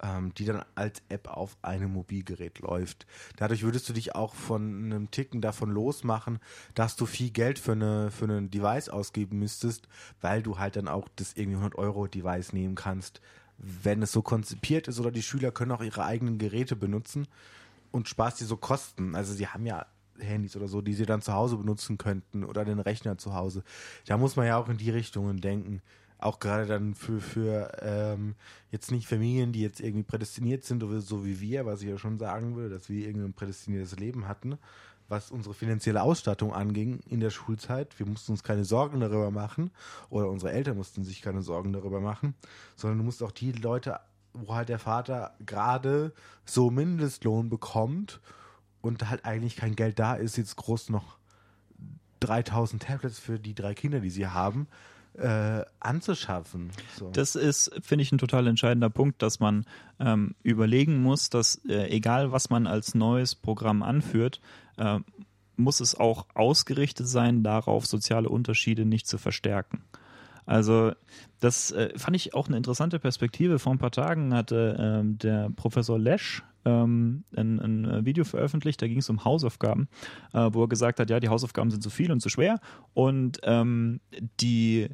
ähm, die dann als App auf einem Mobilgerät läuft. Dadurch würdest du dich auch von einem Ticken davon losmachen, dass du viel Geld für eine für ein Device ausgeben müsstest, weil du halt dann auch das irgendwie 100 Euro Device nehmen kannst, wenn es so konzipiert ist oder die Schüler können auch ihre eigenen Geräte benutzen und sparst dir so Kosten. Also sie haben ja Handys oder so, die sie dann zu Hause benutzen könnten oder den Rechner zu Hause. Da muss man ja auch in die Richtungen denken auch gerade dann für, für ähm, jetzt nicht Familien, die jetzt irgendwie prädestiniert sind, so wie wir, was ich ja schon sagen will, dass wir irgendwie ein prädestiniertes Leben hatten, was unsere finanzielle Ausstattung anging in der Schulzeit. Wir mussten uns keine Sorgen darüber machen oder unsere Eltern mussten sich keine Sorgen darüber machen, sondern du musst auch die Leute, wo halt der Vater gerade so Mindestlohn bekommt und halt eigentlich kein Geld da ist, jetzt groß noch 3000 Tablets für die drei Kinder, die sie haben, äh, anzuschaffen. So. Das ist, finde ich, ein total entscheidender Punkt, dass man ähm, überlegen muss, dass äh, egal was man als neues Programm anführt, äh, muss es auch ausgerichtet sein, darauf soziale Unterschiede nicht zu verstärken. Also das äh, fand ich auch eine interessante Perspektive. Vor ein paar Tagen hatte ähm, der Professor Lesch ähm, ein, ein, Video veröffentlicht, da ging es um Hausaufgaben, äh, wo er gesagt hat, ja, die Hausaufgaben sind zu viel und zu schwer und ähm, die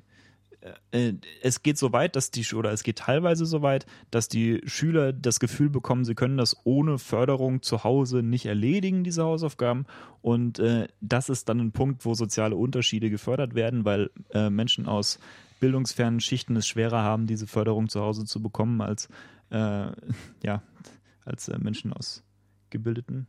es geht so weit, dass die, oder es geht teilweise so weit, dass die Schüler das Gefühl bekommen, sie können das ohne Förderung zu Hause nicht erledigen, diese Hausaufgaben. Und äh, das ist dann ein Punkt, wo soziale Unterschiede gefördert werden, weil äh, Menschen aus bildungsfernen Schichten es schwerer haben, diese Förderung zu Hause zu bekommen, als, äh, ja, als äh, Menschen aus gebildeten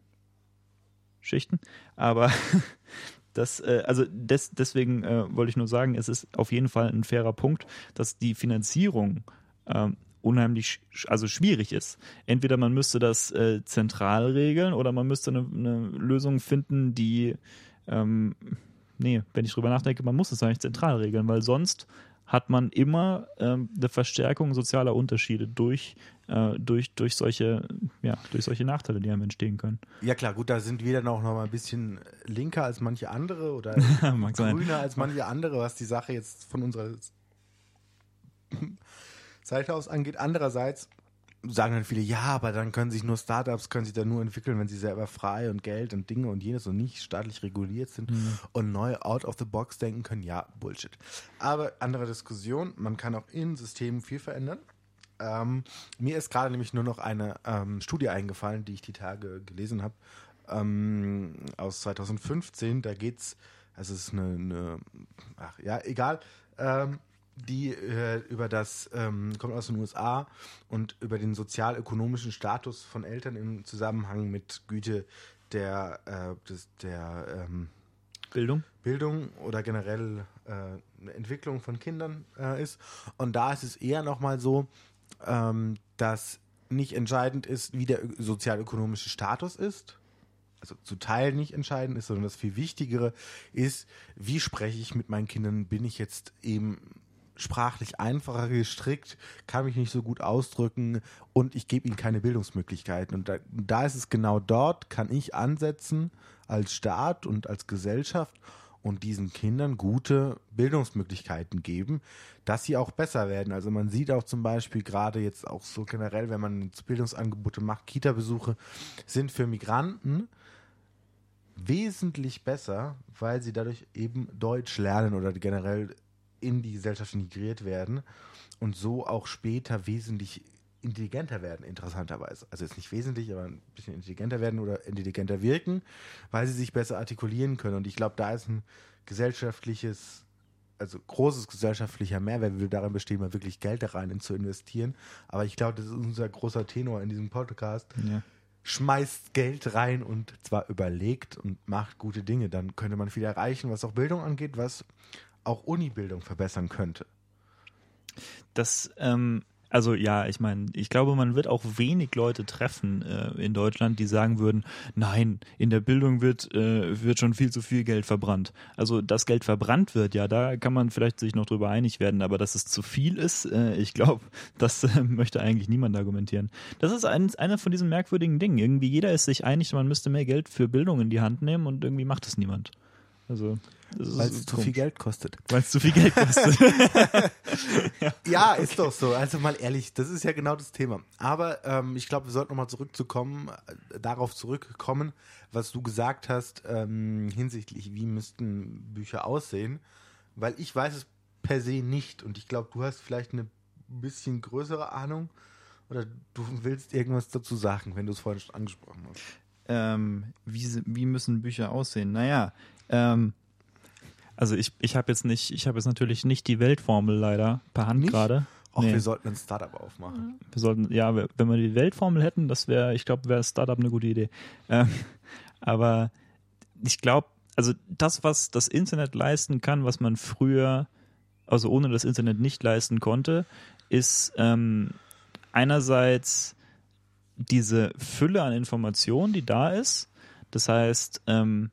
Schichten. Aber Das, äh, also des, deswegen äh, wollte ich nur sagen, es ist auf jeden Fall ein fairer Punkt, dass die Finanzierung äh, unheimlich also schwierig ist. Entweder man müsste das äh, zentral regeln oder man müsste eine, eine Lösung finden, die ähm, nee, wenn ich drüber nachdenke, man muss es eigentlich zentral regeln, weil sonst hat man immer ähm, eine Verstärkung sozialer Unterschiede durch, äh, durch, durch, solche, ja, durch solche Nachteile, die einem entstehen können. Ja klar, gut, da sind wir dann auch noch mal ein bisschen linker als manche andere oder grüner als manche andere, was die Sache jetzt von unserer Seite aus angeht. Andererseits sagen dann viele, ja, aber dann können sich nur Startups, können sich dann nur entwickeln, wenn sie selber frei und Geld und Dinge und jenes und nicht staatlich reguliert sind mhm. und neu out of the box denken können. Ja, Bullshit. Aber andere Diskussion, man kann auch in Systemen viel verändern. Ähm, mir ist gerade nämlich nur noch eine ähm, Studie eingefallen, die ich die Tage gelesen habe, ähm, aus 2015. Da geht's, also es ist eine, eine ach ja, egal. Ähm, die äh, über das, ähm, kommt aus den USA und über den sozialökonomischen Status von Eltern im Zusammenhang mit Güte der, äh, des, der ähm, Bildung. Bildung oder generell äh, Entwicklung von Kindern äh, ist. Und da ist es eher nochmal so, ähm, dass nicht entscheidend ist, wie der sozialökonomische Status ist, also zu Teil nicht entscheidend ist, sondern das viel Wichtigere ist, wie spreche ich mit meinen Kindern, bin ich jetzt eben sprachlich einfacher gestrickt, kann mich nicht so gut ausdrücken und ich gebe ihnen keine Bildungsmöglichkeiten. Und da, da ist es genau dort, kann ich ansetzen als Staat und als Gesellschaft und diesen Kindern gute Bildungsmöglichkeiten geben, dass sie auch besser werden. Also man sieht auch zum Beispiel gerade jetzt auch so generell, wenn man Bildungsangebote macht, Kita-Besuche sind für Migranten wesentlich besser, weil sie dadurch eben Deutsch lernen oder generell in die Gesellschaft integriert werden und so auch später wesentlich intelligenter werden, interessanterweise. Also jetzt nicht wesentlich, aber ein bisschen intelligenter werden oder intelligenter wirken, weil sie sich besser artikulieren können. Und ich glaube, da ist ein gesellschaftliches, also großes gesellschaftlicher Mehrwert, will darin bestehen, mal wirklich Geld da rein zu investieren. Aber ich glaube, das ist unser großer Tenor in diesem Podcast. Ja. Schmeißt Geld rein und zwar überlegt und macht gute Dinge. Dann könnte man viel erreichen, was auch Bildung angeht, was auch Unibildung verbessern könnte. Das, ähm, also ja, ich meine, ich glaube, man wird auch wenig Leute treffen äh, in Deutschland, die sagen würden, nein, in der Bildung wird, äh, wird schon viel zu viel Geld verbrannt. Also, dass Geld verbrannt wird, ja, da kann man vielleicht sich noch drüber einig werden, aber dass es zu viel ist, äh, ich glaube, das äh, möchte eigentlich niemand argumentieren. Das ist ein, einer von diesen merkwürdigen Dingen. Irgendwie jeder ist sich einig, man müsste mehr Geld für Bildung in die Hand nehmen und irgendwie macht es niemand. Also weil es zu viel Geld kostet. Weil es zu viel Geld kostet. ja. ja. ist doch so. Also mal ehrlich, das ist ja genau das Thema. Aber ähm, ich glaube, wir sollten nochmal zurückzukommen, äh, darauf zurückkommen, was du gesagt hast ähm, hinsichtlich, wie müssten Bücher aussehen. Weil ich weiß es per se nicht und ich glaube, du hast vielleicht eine bisschen größere Ahnung oder du willst irgendwas dazu sagen, wenn du es vorhin schon angesprochen hast. Ähm, wie, wie müssen Bücher aussehen? Naja, ähm, also ich, ich habe jetzt nicht, ich habe jetzt natürlich nicht die Weltformel leider per Hand gerade. Auch nee. wir sollten ein Startup aufmachen. Wir sollten, ja, wenn wir die Weltformel hätten, das wäre, ich glaube, wäre Startup eine gute Idee. Ähm, aber ich glaube, also das, was das Internet leisten kann, was man früher, also ohne das Internet nicht leisten konnte, ist ähm, einerseits diese Fülle an Informationen, die da ist. Das heißt, ähm,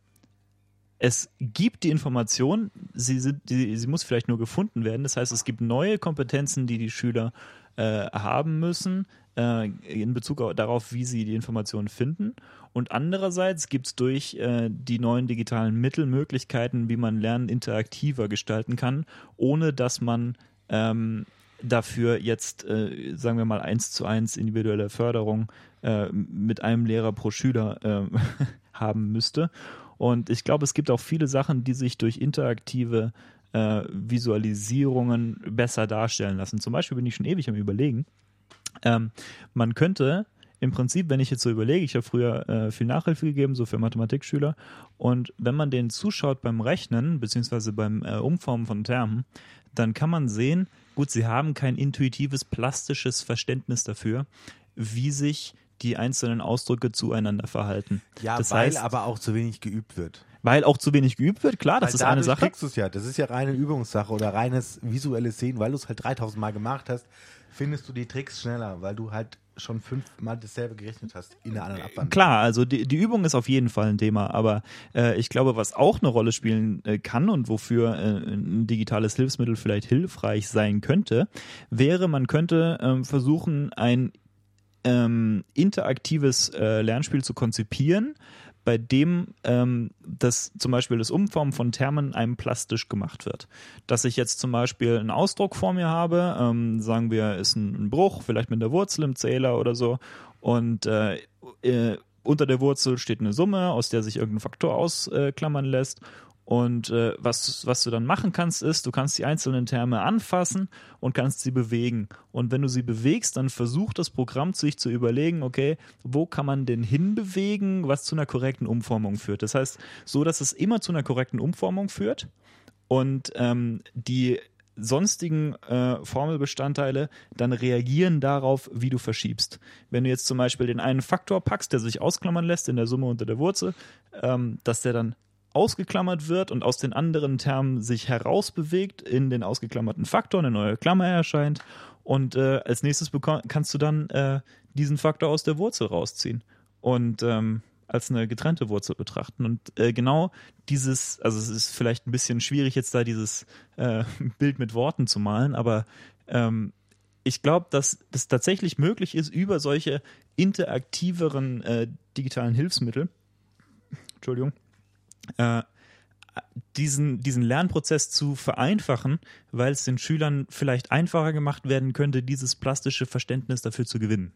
es gibt die Information, sie, sind, sie muss vielleicht nur gefunden werden. Das heißt, es gibt neue Kompetenzen, die die Schüler äh, haben müssen äh, in Bezug darauf, wie sie die Informationen finden. Und andererseits gibt es durch äh, die neuen digitalen Mittel Möglichkeiten, wie man Lernen interaktiver gestalten kann, ohne dass man ähm, dafür jetzt, äh, sagen wir mal, eins zu eins individuelle Förderung äh, mit einem Lehrer pro Schüler äh, haben müsste. Und ich glaube, es gibt auch viele Sachen, die sich durch interaktive äh, Visualisierungen besser darstellen lassen. Zum Beispiel bin ich schon ewig am Überlegen. Ähm, man könnte im Prinzip, wenn ich jetzt so überlege, ich habe früher äh, viel Nachhilfe gegeben, so für Mathematikschüler, und wenn man denen zuschaut beim Rechnen, beziehungsweise beim äh, Umformen von Termen, dann kann man sehen, gut, sie haben kein intuitives, plastisches Verständnis dafür, wie sich die einzelnen Ausdrücke zueinander verhalten. Ja, das weil heißt, aber auch zu wenig geübt wird. Weil auch zu wenig geübt wird, klar, das weil ist eine Sache. kriegst du es ja. Das ist ja reine Übungssache oder reines visuelles Sehen, weil du es halt 3000 Mal gemacht hast, findest du die Tricks schneller, weil du halt schon fünfmal dasselbe gerechnet hast in der anderen Abwandlung. Klar, also die, die Übung ist auf jeden Fall ein Thema, aber äh, ich glaube, was auch eine Rolle spielen äh, kann und wofür äh, ein digitales Hilfsmittel vielleicht hilfreich sein könnte, wäre, man könnte ähm, versuchen, ein ähm, interaktives äh, Lernspiel zu konzipieren, bei dem ähm, das zum Beispiel das Umformen von Termen einem plastisch gemacht wird. Dass ich jetzt zum Beispiel einen Ausdruck vor mir habe, ähm, sagen wir, ist ein, ein, Bruch, vielleicht mit der Wurzel im Zähler oder so, und äh, äh, unter der Wurzel steht eine Summe, aus der sich irgendein Faktor ausklammern lässt. Und äh, was, was du dann machen kannst, ist, du kannst die einzelnen Terme anfassen und kannst sie bewegen. Und wenn du sie bewegst, dann versucht das Programm sich zu überlegen, okay, wo kann man denn hinbewegen, was zu einer korrekten Umformung führt. Das heißt, so dass es immer zu einer korrekten Umformung führt und ähm, die sonstigen äh, Formelbestandteile dann reagieren darauf, wie du verschiebst. Wenn du jetzt zum Beispiel den einen Faktor packst, der sich ausklammern lässt in der Summe unter der Wurzel, ähm, dass der dann ausgeklammert wird und aus den anderen Termen sich herausbewegt in den ausgeklammerten Faktor, eine neue Klammer erscheint und äh, als nächstes kannst du dann äh, diesen Faktor aus der Wurzel rausziehen und ähm, als eine getrennte Wurzel betrachten. Und äh, genau dieses, also es ist vielleicht ein bisschen schwierig jetzt da dieses äh, Bild mit Worten zu malen, aber ähm, ich glaube, dass das tatsächlich möglich ist, über solche interaktiveren äh, digitalen Hilfsmittel, Entschuldigung, äh, diesen, diesen Lernprozess zu vereinfachen, weil es den Schülern vielleicht einfacher gemacht werden könnte, dieses plastische Verständnis dafür zu gewinnen.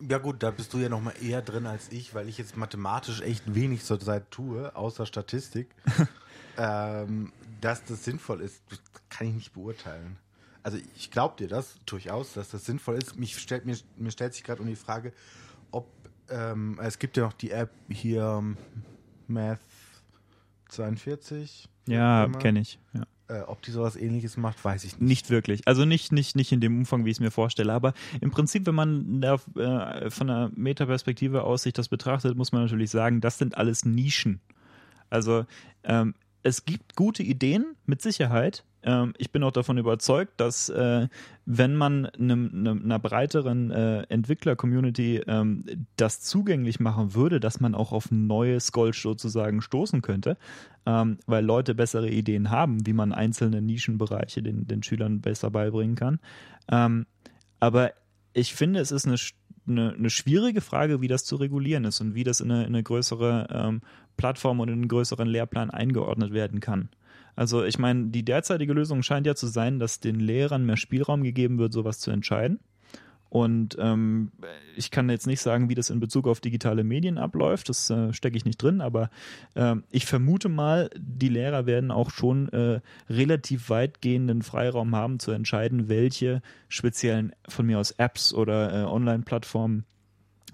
Ja gut, da bist du ja noch mal eher drin als ich, weil ich jetzt mathematisch echt wenig zurzeit tue, außer Statistik. ähm, dass das sinnvoll ist, kann ich nicht beurteilen. Also ich glaube dir das durchaus, dass das sinnvoll ist. Mich stellt, mir, mir stellt sich gerade um die Frage, ob ähm, es gibt ja noch die App hier Math 42. Ja, kenne ich. Ja. Äh, ob die sowas ähnliches macht, weiß ich nicht. Nicht wirklich. Also nicht, nicht, nicht in dem Umfang, wie ich es mir vorstelle. Aber im Prinzip, wenn man da äh, von einer Metaperspektive aus sich das betrachtet, muss man natürlich sagen, das sind alles Nischen. Also ähm, es gibt gute Ideen, mit Sicherheit. Ähm, ich bin auch davon überzeugt, dass äh, wenn man einem, einem, einer breiteren äh, Entwickler-Community ähm, das zugänglich machen würde, dass man auch auf ein neues Gold sozusagen stoßen könnte, ähm, weil Leute bessere Ideen haben, wie man einzelne Nischenbereiche den, den Schülern besser beibringen kann. Ähm, aber ich finde, es ist eine eine, eine schwierige Frage, wie das zu regulieren ist und wie das in eine, in eine größere ähm, Plattform und in einen größeren Lehrplan eingeordnet werden kann. Also ich meine, die derzeitige Lösung scheint ja zu sein, dass den Lehrern mehr Spielraum gegeben wird, sowas zu entscheiden. Und ähm, ich kann jetzt nicht sagen, wie das in Bezug auf digitale Medien abläuft, das äh, stecke ich nicht drin, aber äh, ich vermute mal, die Lehrer werden auch schon äh, relativ weitgehenden Freiraum haben zu entscheiden, welche speziellen von mir aus Apps oder äh, Online-Plattformen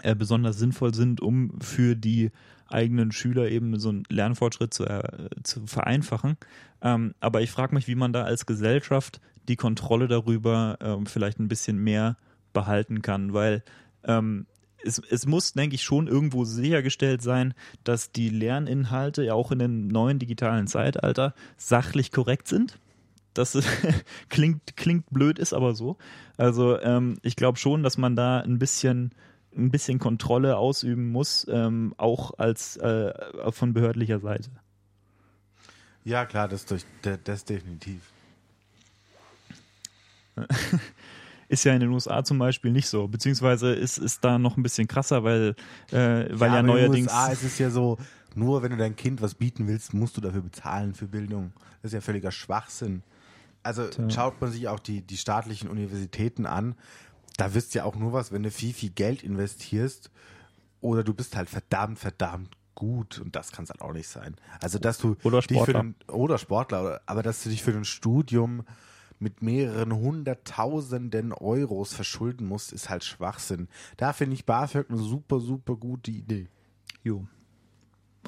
äh, besonders sinnvoll sind, um für die eigenen Schüler eben so einen Lernfortschritt zu, äh, zu vereinfachen. Ähm, aber ich frage mich, wie man da als Gesellschaft die Kontrolle darüber ähm, vielleicht ein bisschen mehr behalten kann, weil ähm, es, es muss, denke ich, schon irgendwo sichergestellt sein, dass die Lerninhalte ja auch in dem neuen digitalen Zeitalter sachlich korrekt sind. Das klingt, klingt blöd, ist aber so. Also ähm, ich glaube schon, dass man da ein bisschen ein bisschen Kontrolle ausüben muss, ähm, auch als äh, von behördlicher Seite. Ja, klar, das, durch, das definitiv. Ist ja in den USA zum Beispiel nicht so, beziehungsweise ist, ist da noch ein bisschen krasser, weil, äh, weil ja, ja neuerdings. In den USA ist es ja so, nur wenn du dein Kind was bieten willst, musst du dafür bezahlen für Bildung. Das ist ja völliger Schwachsinn. Also Tja. schaut man sich auch die, die staatlichen Universitäten an, da wirst du ja auch nur was, wenn du viel, viel Geld investierst oder du bist halt verdammt, verdammt gut und das kann es halt auch nicht sein. Also dass du oder Sportler. Den, oder Sportler, aber dass du dich für ein Studium mit mehreren hunderttausenden Euros verschulden musst, ist halt Schwachsinn. Da finde ich BAföG eine super, super gute Idee. Jo.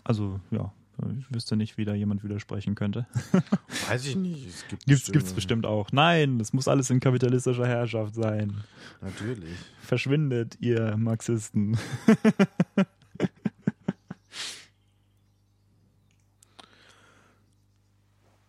Also, ja, ich wüsste nicht, wie da jemand widersprechen könnte. Weiß ich nicht. Es gibt gibt's, gibt's bestimmt auch. Nein, es muss alles in kapitalistischer Herrschaft sein. Natürlich. Verschwindet, ihr Marxisten.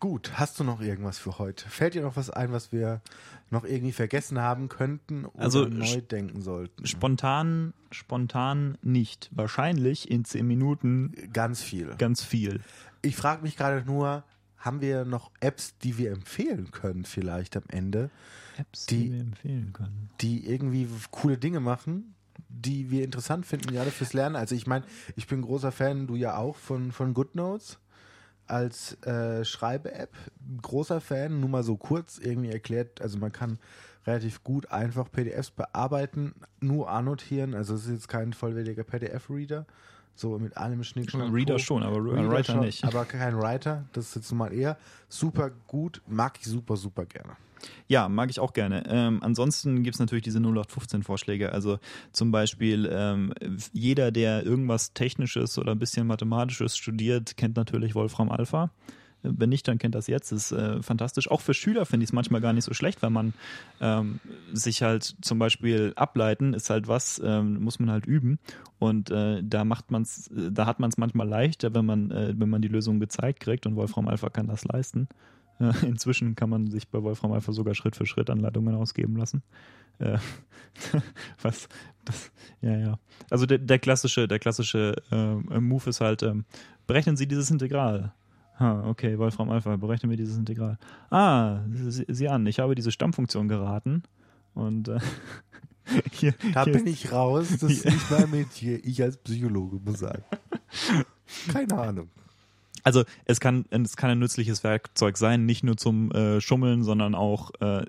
Gut, hast du noch irgendwas für heute? Fällt dir noch was ein, was wir noch irgendwie vergessen haben könnten oder also, neu denken sollten? Spontan, spontan nicht. Wahrscheinlich in zehn Minuten ganz viel. Ganz viel. Ich frage mich gerade nur, haben wir noch Apps, die wir empfehlen können, vielleicht am Ende? Apps, die, die wir empfehlen können. Die irgendwie coole Dinge machen, die wir interessant finden, gerade fürs Lernen. Also ich meine, ich bin großer Fan, du ja auch, von, von GoodNotes als äh, Schreibe-App. Großer Fan, nur mal so kurz irgendwie erklärt. Also man kann relativ gut einfach PDFs bearbeiten, nur annotieren. Also es ist jetzt kein vollwertiger PDF-Reader. So mit allem Schnick, Schnack, Reader schon, aber Reader Writer schon, nicht. Aber kein Writer. Das ist jetzt mal eher super gut. Mag ich super, super gerne. Ja, mag ich auch gerne. Ähm, ansonsten gibt es natürlich diese 0815-Vorschläge. Also zum Beispiel ähm, jeder, der irgendwas Technisches oder ein bisschen Mathematisches studiert, kennt natürlich Wolfram Alpha. Wenn nicht, dann kennt das jetzt. Das ist äh, fantastisch. Auch für Schüler finde ich es manchmal gar nicht so schlecht, weil man ähm, sich halt zum Beispiel ableiten ist halt was, ähm, muss man halt üben. Und äh, da macht man's, da hat man es manchmal leichter, wenn man, äh, wenn man die Lösung gezeigt kriegt und Wolfram Alpha kann das leisten. Inzwischen kann man sich bei Wolfram Alpha sogar Schritt für Schritt Anleitungen ausgeben lassen. Äh, was, das, ja, ja. Also der, der klassische, der klassische äh, Move ist halt, ähm, berechnen Sie dieses Integral. Ha, okay, Wolfram Alpha, berechnen wir dieses Integral. Ah, sieh an, ich habe diese Stammfunktion geraten und äh, hier, da hier, bin ich raus, das ist nicht mein Metier. Ich als Psychologe muss sagen. Keine Ahnung. Also es kann, es kann ein nützliches Werkzeug sein, nicht nur zum äh, Schummeln, sondern auch äh,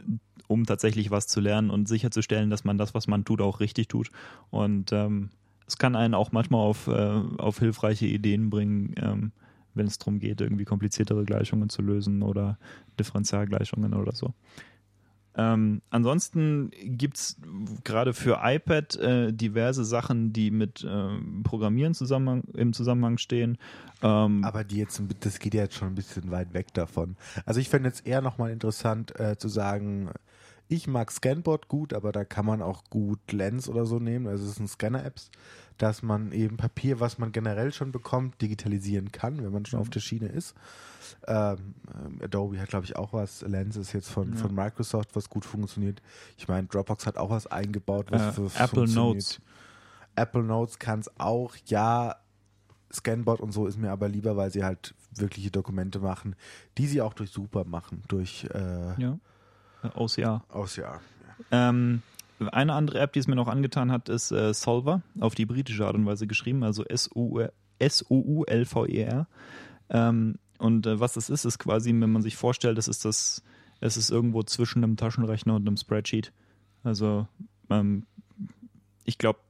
um tatsächlich was zu lernen und sicherzustellen, dass man das, was man tut, auch richtig tut. Und ähm, es kann einen auch manchmal auf, äh, auf hilfreiche Ideen bringen, ähm, wenn es darum geht, irgendwie kompliziertere Gleichungen zu lösen oder Differentialgleichungen oder so. Ähm, ansonsten gibt es gerade für iPad äh, diverse Sachen, die mit äh, Programmieren zusammen, im Zusammenhang stehen. Ähm, Aber die jetzt, das geht ja jetzt schon ein bisschen weit weg davon. Also ich fände jetzt eher nochmal interessant äh, zu sagen, ich mag Scanboard gut, aber da kann man auch gut Lens oder so nehmen. Also es sind Scanner-Apps, dass man eben Papier, was man generell schon bekommt, digitalisieren kann, wenn man schon mhm. auf der Schiene ist. Ähm, Adobe hat, glaube ich, auch was. Lens ist jetzt von, ja. von Microsoft, was gut funktioniert. Ich meine, Dropbox hat auch was eingebaut, was äh, für Apple Notes. Apple Notes kann es auch, ja. Scanbot und so ist mir aber lieber, weil sie halt wirkliche Dokumente machen, die sie auch durch Super machen, durch äh, ja. OCR. OCR. Ja. Ähm, eine andere App, die es mir noch angetan hat, ist äh, Solver, auf die britische Art und Weise geschrieben, also S-O-U-L-V-E-R. Ähm, und äh, was das ist, ist quasi, wenn man sich vorstellt, das ist das, es ist irgendwo zwischen einem Taschenrechner und einem Spreadsheet. Also ähm, ich glaube,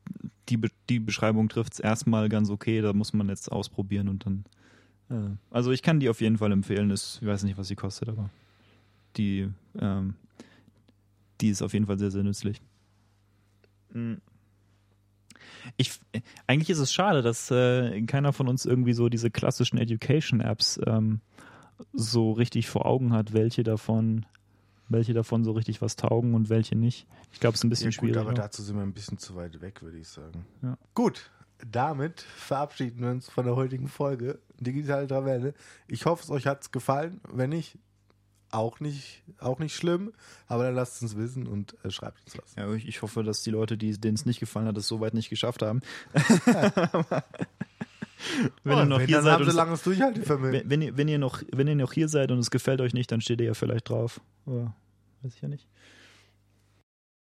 die, die Beschreibung trifft es erstmal ganz okay, da muss man jetzt ausprobieren und dann. Äh, also ich kann die auf jeden Fall empfehlen. Ist, ich weiß nicht, was sie kostet, aber die, ähm, die ist auf jeden Fall sehr, sehr nützlich. Hm. Ich, eigentlich ist es schade, dass äh, keiner von uns irgendwie so diese klassischen Education-Apps ähm, so richtig vor Augen hat, welche davon, welche davon so richtig was taugen und welche nicht. Ich glaube, es ist ein bisschen ja, schwierig. Aber dazu sind wir ein bisschen zu weit weg, würde ich sagen. Ja. Gut, damit verabschieden wir uns von der heutigen Folge Digitale Travelle. Ich hoffe, es euch hat es gefallen. Wenn nicht, auch nicht, auch nicht schlimm, aber dann lasst uns wissen und äh, schreibt uns was. Ja, ich, ich, hoffe, dass die Leute, denen es nicht gefallen hat, es soweit nicht geschafft haben. wenn oh, ihr noch wenn, hier seid, langes wenn, wenn, ihr, wenn, ihr noch, wenn ihr noch hier seid und es gefällt euch nicht, dann steht ihr ja vielleicht drauf. Oder weiß ich ja nicht.